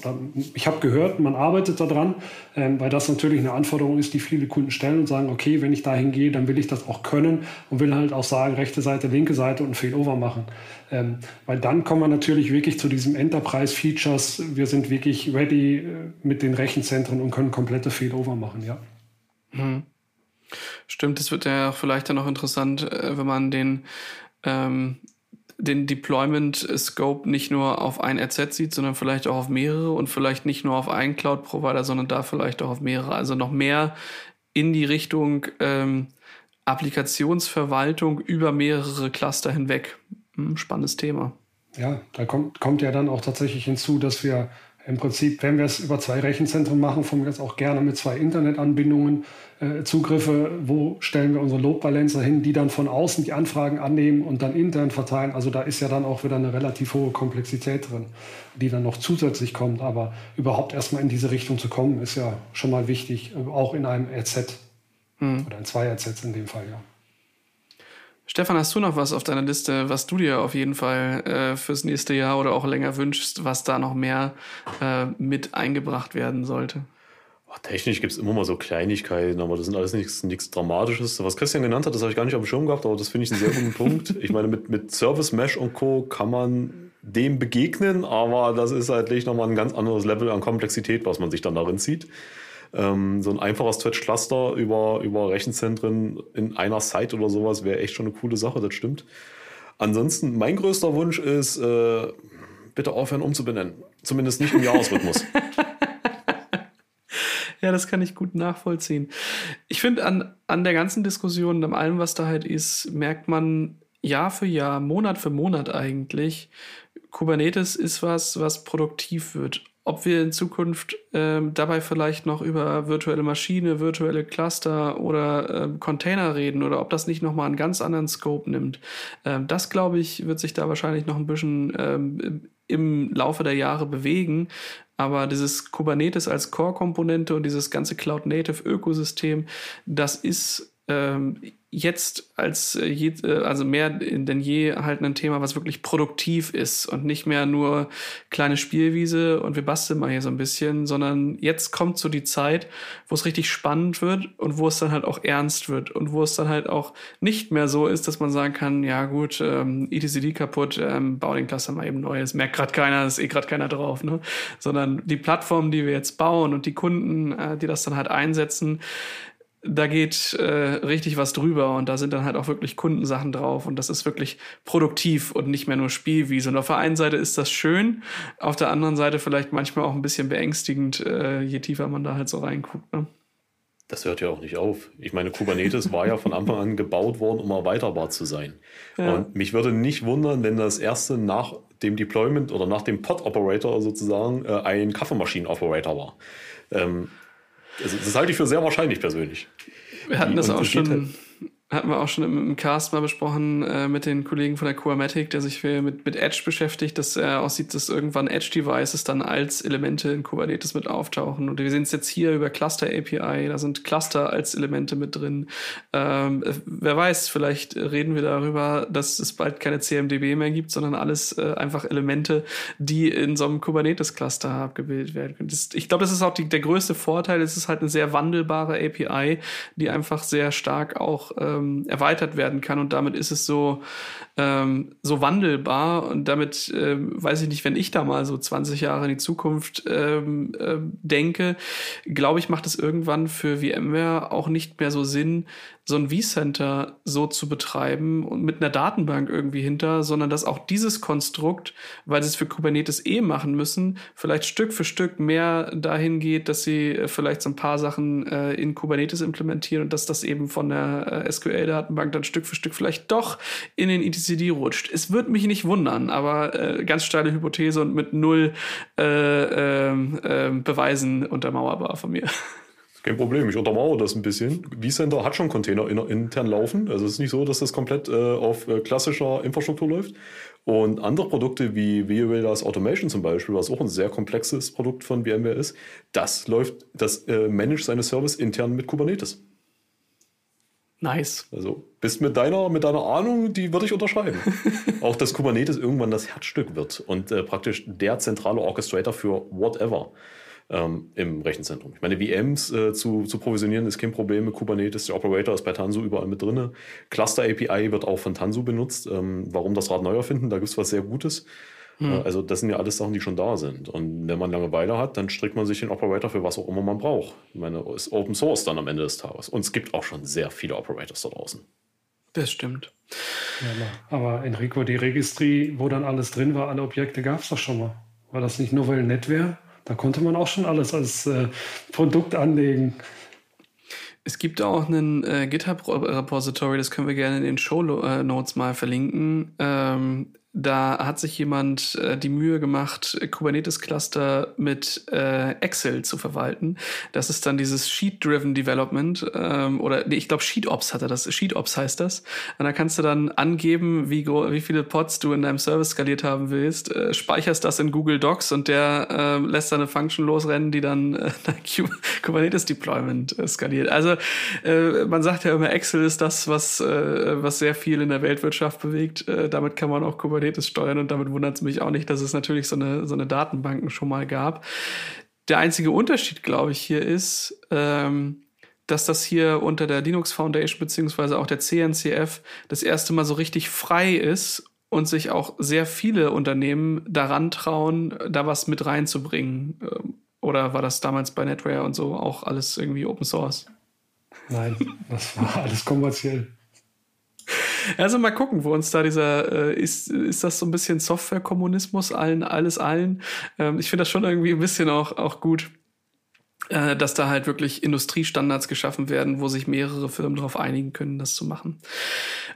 ich habe gehört, man arbeitet daran, ähm, weil das natürlich eine Anforderung ist, die viele Kunden stellen und sagen, okay, wenn ich dahin gehe, dann will ich das auch können und will halt auch sagen, rechte Seite, linke Seite und Failover machen. Ähm, weil dann kommen wir natürlich wirklich zu diesem Enterprise-Features. Wir sind wirklich ready äh, mit den Rechenzentren und können komplette Failover machen, ja. Mhm. Stimmt, das wird ja vielleicht dann noch interessant, äh, wenn man den ähm, den Deployment Scope nicht nur auf ein RZ sieht, sondern vielleicht auch auf mehrere und vielleicht nicht nur auf einen Cloud Provider, sondern da vielleicht auch auf mehrere. Also noch mehr in die Richtung ähm, Applikationsverwaltung über mehrere Cluster hinweg. Hm, spannendes Thema. Ja, da kommt, kommt ja dann auch tatsächlich hinzu, dass wir im Prinzip, wenn wir es über zwei Rechenzentren machen, von mir jetzt auch gerne mit zwei Internetanbindungen äh, Zugriffe, wo stellen wir unsere Load Balancer hin, die dann von außen die Anfragen annehmen und dann intern verteilen. Also da ist ja dann auch wieder eine relativ hohe Komplexität drin, die dann noch zusätzlich kommt. Aber überhaupt erstmal in diese Richtung zu kommen, ist ja schon mal wichtig, äh, auch in einem RZ hm. oder in zwei RZs in dem Fall, ja. Stefan, hast du noch was auf deiner Liste, was du dir auf jeden Fall äh, fürs nächste Jahr oder auch länger wünschst, was da noch mehr äh, mit eingebracht werden sollte? Technisch gibt es immer mal so Kleinigkeiten, aber das sind alles nichts Dramatisches. Was Christian genannt hat, das habe ich gar nicht auf dem Schirm gehabt, aber das finde ich einen sehr guten Punkt. Ich meine, mit, mit Service Mesh und Co. kann man dem begegnen, aber das ist halt nochmal ein ganz anderes Level an Komplexität, was man sich dann darin zieht. Ähm, so ein einfaches Twitch-Cluster über, über Rechenzentren in einer Site oder sowas wäre echt schon eine coole Sache, das stimmt. Ansonsten, mein größter Wunsch ist, äh, bitte aufhören umzubenennen. Zumindest nicht im Jahresrhythmus. ja, das kann ich gut nachvollziehen. Ich finde, an, an der ganzen Diskussion, an allem, was da halt ist, merkt man Jahr für Jahr, Monat für Monat eigentlich, Kubernetes ist was, was produktiv wird ob wir in Zukunft ähm, dabei vielleicht noch über virtuelle Maschine, virtuelle Cluster oder ähm, Container reden oder ob das nicht nochmal einen ganz anderen Scope nimmt. Ähm, das, glaube ich, wird sich da wahrscheinlich noch ein bisschen ähm, im Laufe der Jahre bewegen. Aber dieses Kubernetes als Core-Komponente und dieses ganze Cloud-Native-Ökosystem, das ist jetzt als äh, je, äh, also mehr denn je halt ein Thema, was wirklich produktiv ist und nicht mehr nur kleine Spielwiese und wir basteln mal hier so ein bisschen, sondern jetzt kommt so die Zeit, wo es richtig spannend wird und wo es dann halt auch ernst wird und wo es dann halt auch nicht mehr so ist, dass man sagen kann, ja gut, ähm, ETCD kaputt, ähm, bau den Cluster mal eben neu, es merkt gerade keiner, ist eh gerade keiner drauf, ne? Sondern die Plattform, die wir jetzt bauen und die Kunden, äh, die das dann halt einsetzen, da geht äh, richtig was drüber und da sind dann halt auch wirklich Kundensachen drauf und das ist wirklich produktiv und nicht mehr nur Spielwiese. Und auf der einen Seite ist das schön, auf der anderen Seite vielleicht manchmal auch ein bisschen beängstigend, äh, je tiefer man da halt so reinguckt. Ne? Das hört ja auch nicht auf. Ich meine, Kubernetes war ja von Anfang an gebaut worden, um erweiterbar zu sein. Ja. Und mich würde nicht wundern, wenn das erste nach dem Deployment oder nach dem Pod-Operator sozusagen äh, ein Kaffeemaschinen-Operator war. Ähm, also das halte ich für sehr wahrscheinlich persönlich. Wir hatten das auch schon. Hatten wir auch schon im, im Cast mal besprochen äh, mit den Kollegen von der Coamatic, der sich mit, mit Edge beschäftigt, dass er aussieht, dass irgendwann Edge-Devices dann als Elemente in Kubernetes mit auftauchen. Und wir sehen es jetzt hier über Cluster API, da sind Cluster als Elemente mit drin. Ähm, wer weiß, vielleicht reden wir darüber, dass es bald keine CMDB mehr gibt, sondern alles äh, einfach Elemente, die in so einem Kubernetes-Cluster abgebildet werden können. Das, ich glaube, das ist auch die, der größte Vorteil. Es ist halt eine sehr wandelbare API, die einfach sehr stark auch äh, ähm, erweitert werden kann. Und damit ist es so, ähm, so wandelbar. Und damit ähm, weiß ich nicht, wenn ich da mal so 20 Jahre in die Zukunft ähm, äh, denke, glaube ich, macht es irgendwann für VMware auch nicht mehr so Sinn, so ein vCenter so zu betreiben und mit einer Datenbank irgendwie hinter, sondern dass auch dieses Konstrukt, weil sie es für Kubernetes eh machen müssen, vielleicht Stück für Stück mehr dahin geht, dass sie äh, vielleicht so ein paar Sachen äh, in Kubernetes implementieren und dass das eben von der äh, SQL-Datenbank dann Stück für Stück vielleicht doch in den etcd rutscht. Es würde mich nicht wundern, aber äh, ganz steile Hypothese und mit null äh, ähm, Beweisen untermauerbar von mir. Kein Problem, ich untermauere das ein bisschen. vCenter hat schon Container intern laufen. Also es ist nicht so, dass das komplett äh, auf äh, klassischer Infrastruktur läuft. Und andere Produkte wie VMware's Automation zum Beispiel, was auch ein sehr komplexes Produkt von VMware ist, das läuft, das äh, managt seine Service intern mit Kubernetes. Nice. Also bist mit deiner, mit deiner Ahnung, die würde ich unterschreiben. auch dass Kubernetes irgendwann das Herzstück wird und äh, praktisch der zentrale Orchestrator für whatever ähm, im Rechenzentrum. Ich meine, VMs äh, zu, zu provisionieren ist kein Problem mit Kubernetes. Der Operator ist bei Tanzu überall mit drin. Cluster API wird auch von Tanzu benutzt. Ähm, warum das Rad neu erfinden? Da gibt es was sehr Gutes. Hm. Äh, also das sind ja alles Sachen, die schon da sind. Und wenn man Langeweile hat, dann strickt man sich den Operator für was auch immer man braucht. Ich meine, ist Open Source dann am Ende des Tages. Und es gibt auch schon sehr viele Operators da draußen. Das stimmt. Ja, aber Enrico, die Registry, wo dann alles drin war, alle Objekte gab es doch schon mal. War das nicht nur, weil nett wäre? Da konnte man auch schon alles als äh, Produkt anlegen. Es gibt auch einen äh, GitHub-Repository, das können wir gerne in den Show Notes mal verlinken. Ähm, da hat sich jemand äh, die Mühe gemacht, Kubernetes-Cluster mit äh, Excel zu verwalten. Das ist dann dieses Sheet-Driven Development ähm, oder nee, ich glaube SheetOps hat er das. SheetOps heißt das. Und da kannst du dann angeben, wie, wie viele Pods du in deinem Service skaliert haben willst, äh, speicherst das in Google Docs und der äh, lässt dann eine Function losrennen, die dann äh, Kubernetes Deployment äh, skaliert. Also äh, man sagt ja immer, Excel ist das, was, äh, was sehr viel in der Weltwirtschaft bewegt. Äh, damit kann man auch Kubernetes Kubernetes steuern und damit wundert es mich auch nicht, dass es natürlich so eine, so eine Datenbanken schon mal gab. Der einzige Unterschied, glaube ich, hier ist, ähm, dass das hier unter der Linux Foundation beziehungsweise auch der CNCF das erste Mal so richtig frei ist und sich auch sehr viele Unternehmen daran trauen, da was mit reinzubringen. Ähm, oder war das damals bei NetWare und so auch alles irgendwie Open Source? Nein, das war alles kommerziell. Also mal gucken, wo uns da dieser, äh, ist, ist das so ein bisschen Software-Kommunismus, allen, alles allen? Ähm, ich finde das schon irgendwie ein bisschen auch, auch gut, äh, dass da halt wirklich Industriestandards geschaffen werden, wo sich mehrere Firmen darauf einigen können, das zu machen.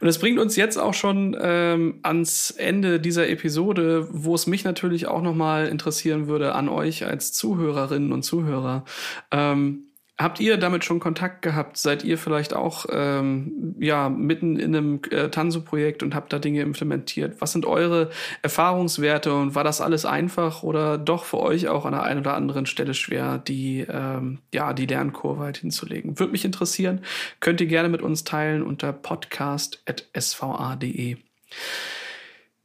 Und das bringt uns jetzt auch schon ähm, ans Ende dieser Episode, wo es mich natürlich auch nochmal interessieren würde an euch als Zuhörerinnen und Zuhörer. Ähm, Habt ihr damit schon Kontakt gehabt? Seid ihr vielleicht auch ähm, ja mitten in einem äh, Tanso-Projekt und habt da Dinge implementiert? Was sind eure Erfahrungswerte und war das alles einfach oder doch für euch auch an der einen oder anderen Stelle schwer, die ähm, ja die Lernkurve halt hinzulegen? Würde mich interessieren. Könnt ihr gerne mit uns teilen unter podcast@sva.de.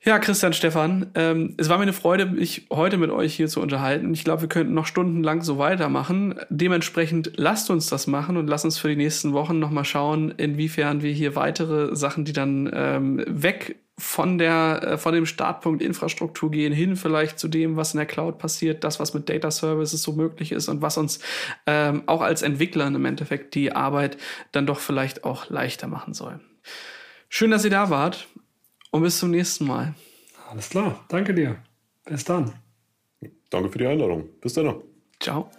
Ja, Christian Stefan, ähm, es war mir eine Freude, mich heute mit euch hier zu unterhalten. Ich glaube, wir könnten noch stundenlang so weitermachen. Dementsprechend lasst uns das machen und lasst uns für die nächsten Wochen nochmal schauen, inwiefern wir hier weitere Sachen, die dann ähm, weg von der äh, von dem Startpunkt Infrastruktur gehen hin vielleicht zu dem, was in der Cloud passiert, das was mit Data Services so möglich ist und was uns ähm, auch als Entwicklern im Endeffekt die Arbeit dann doch vielleicht auch leichter machen soll. Schön, dass ihr da wart und bis zum nächsten Mal. Alles klar. Danke dir. Bis dann. Danke für die Einladung. Bis dann. Ciao.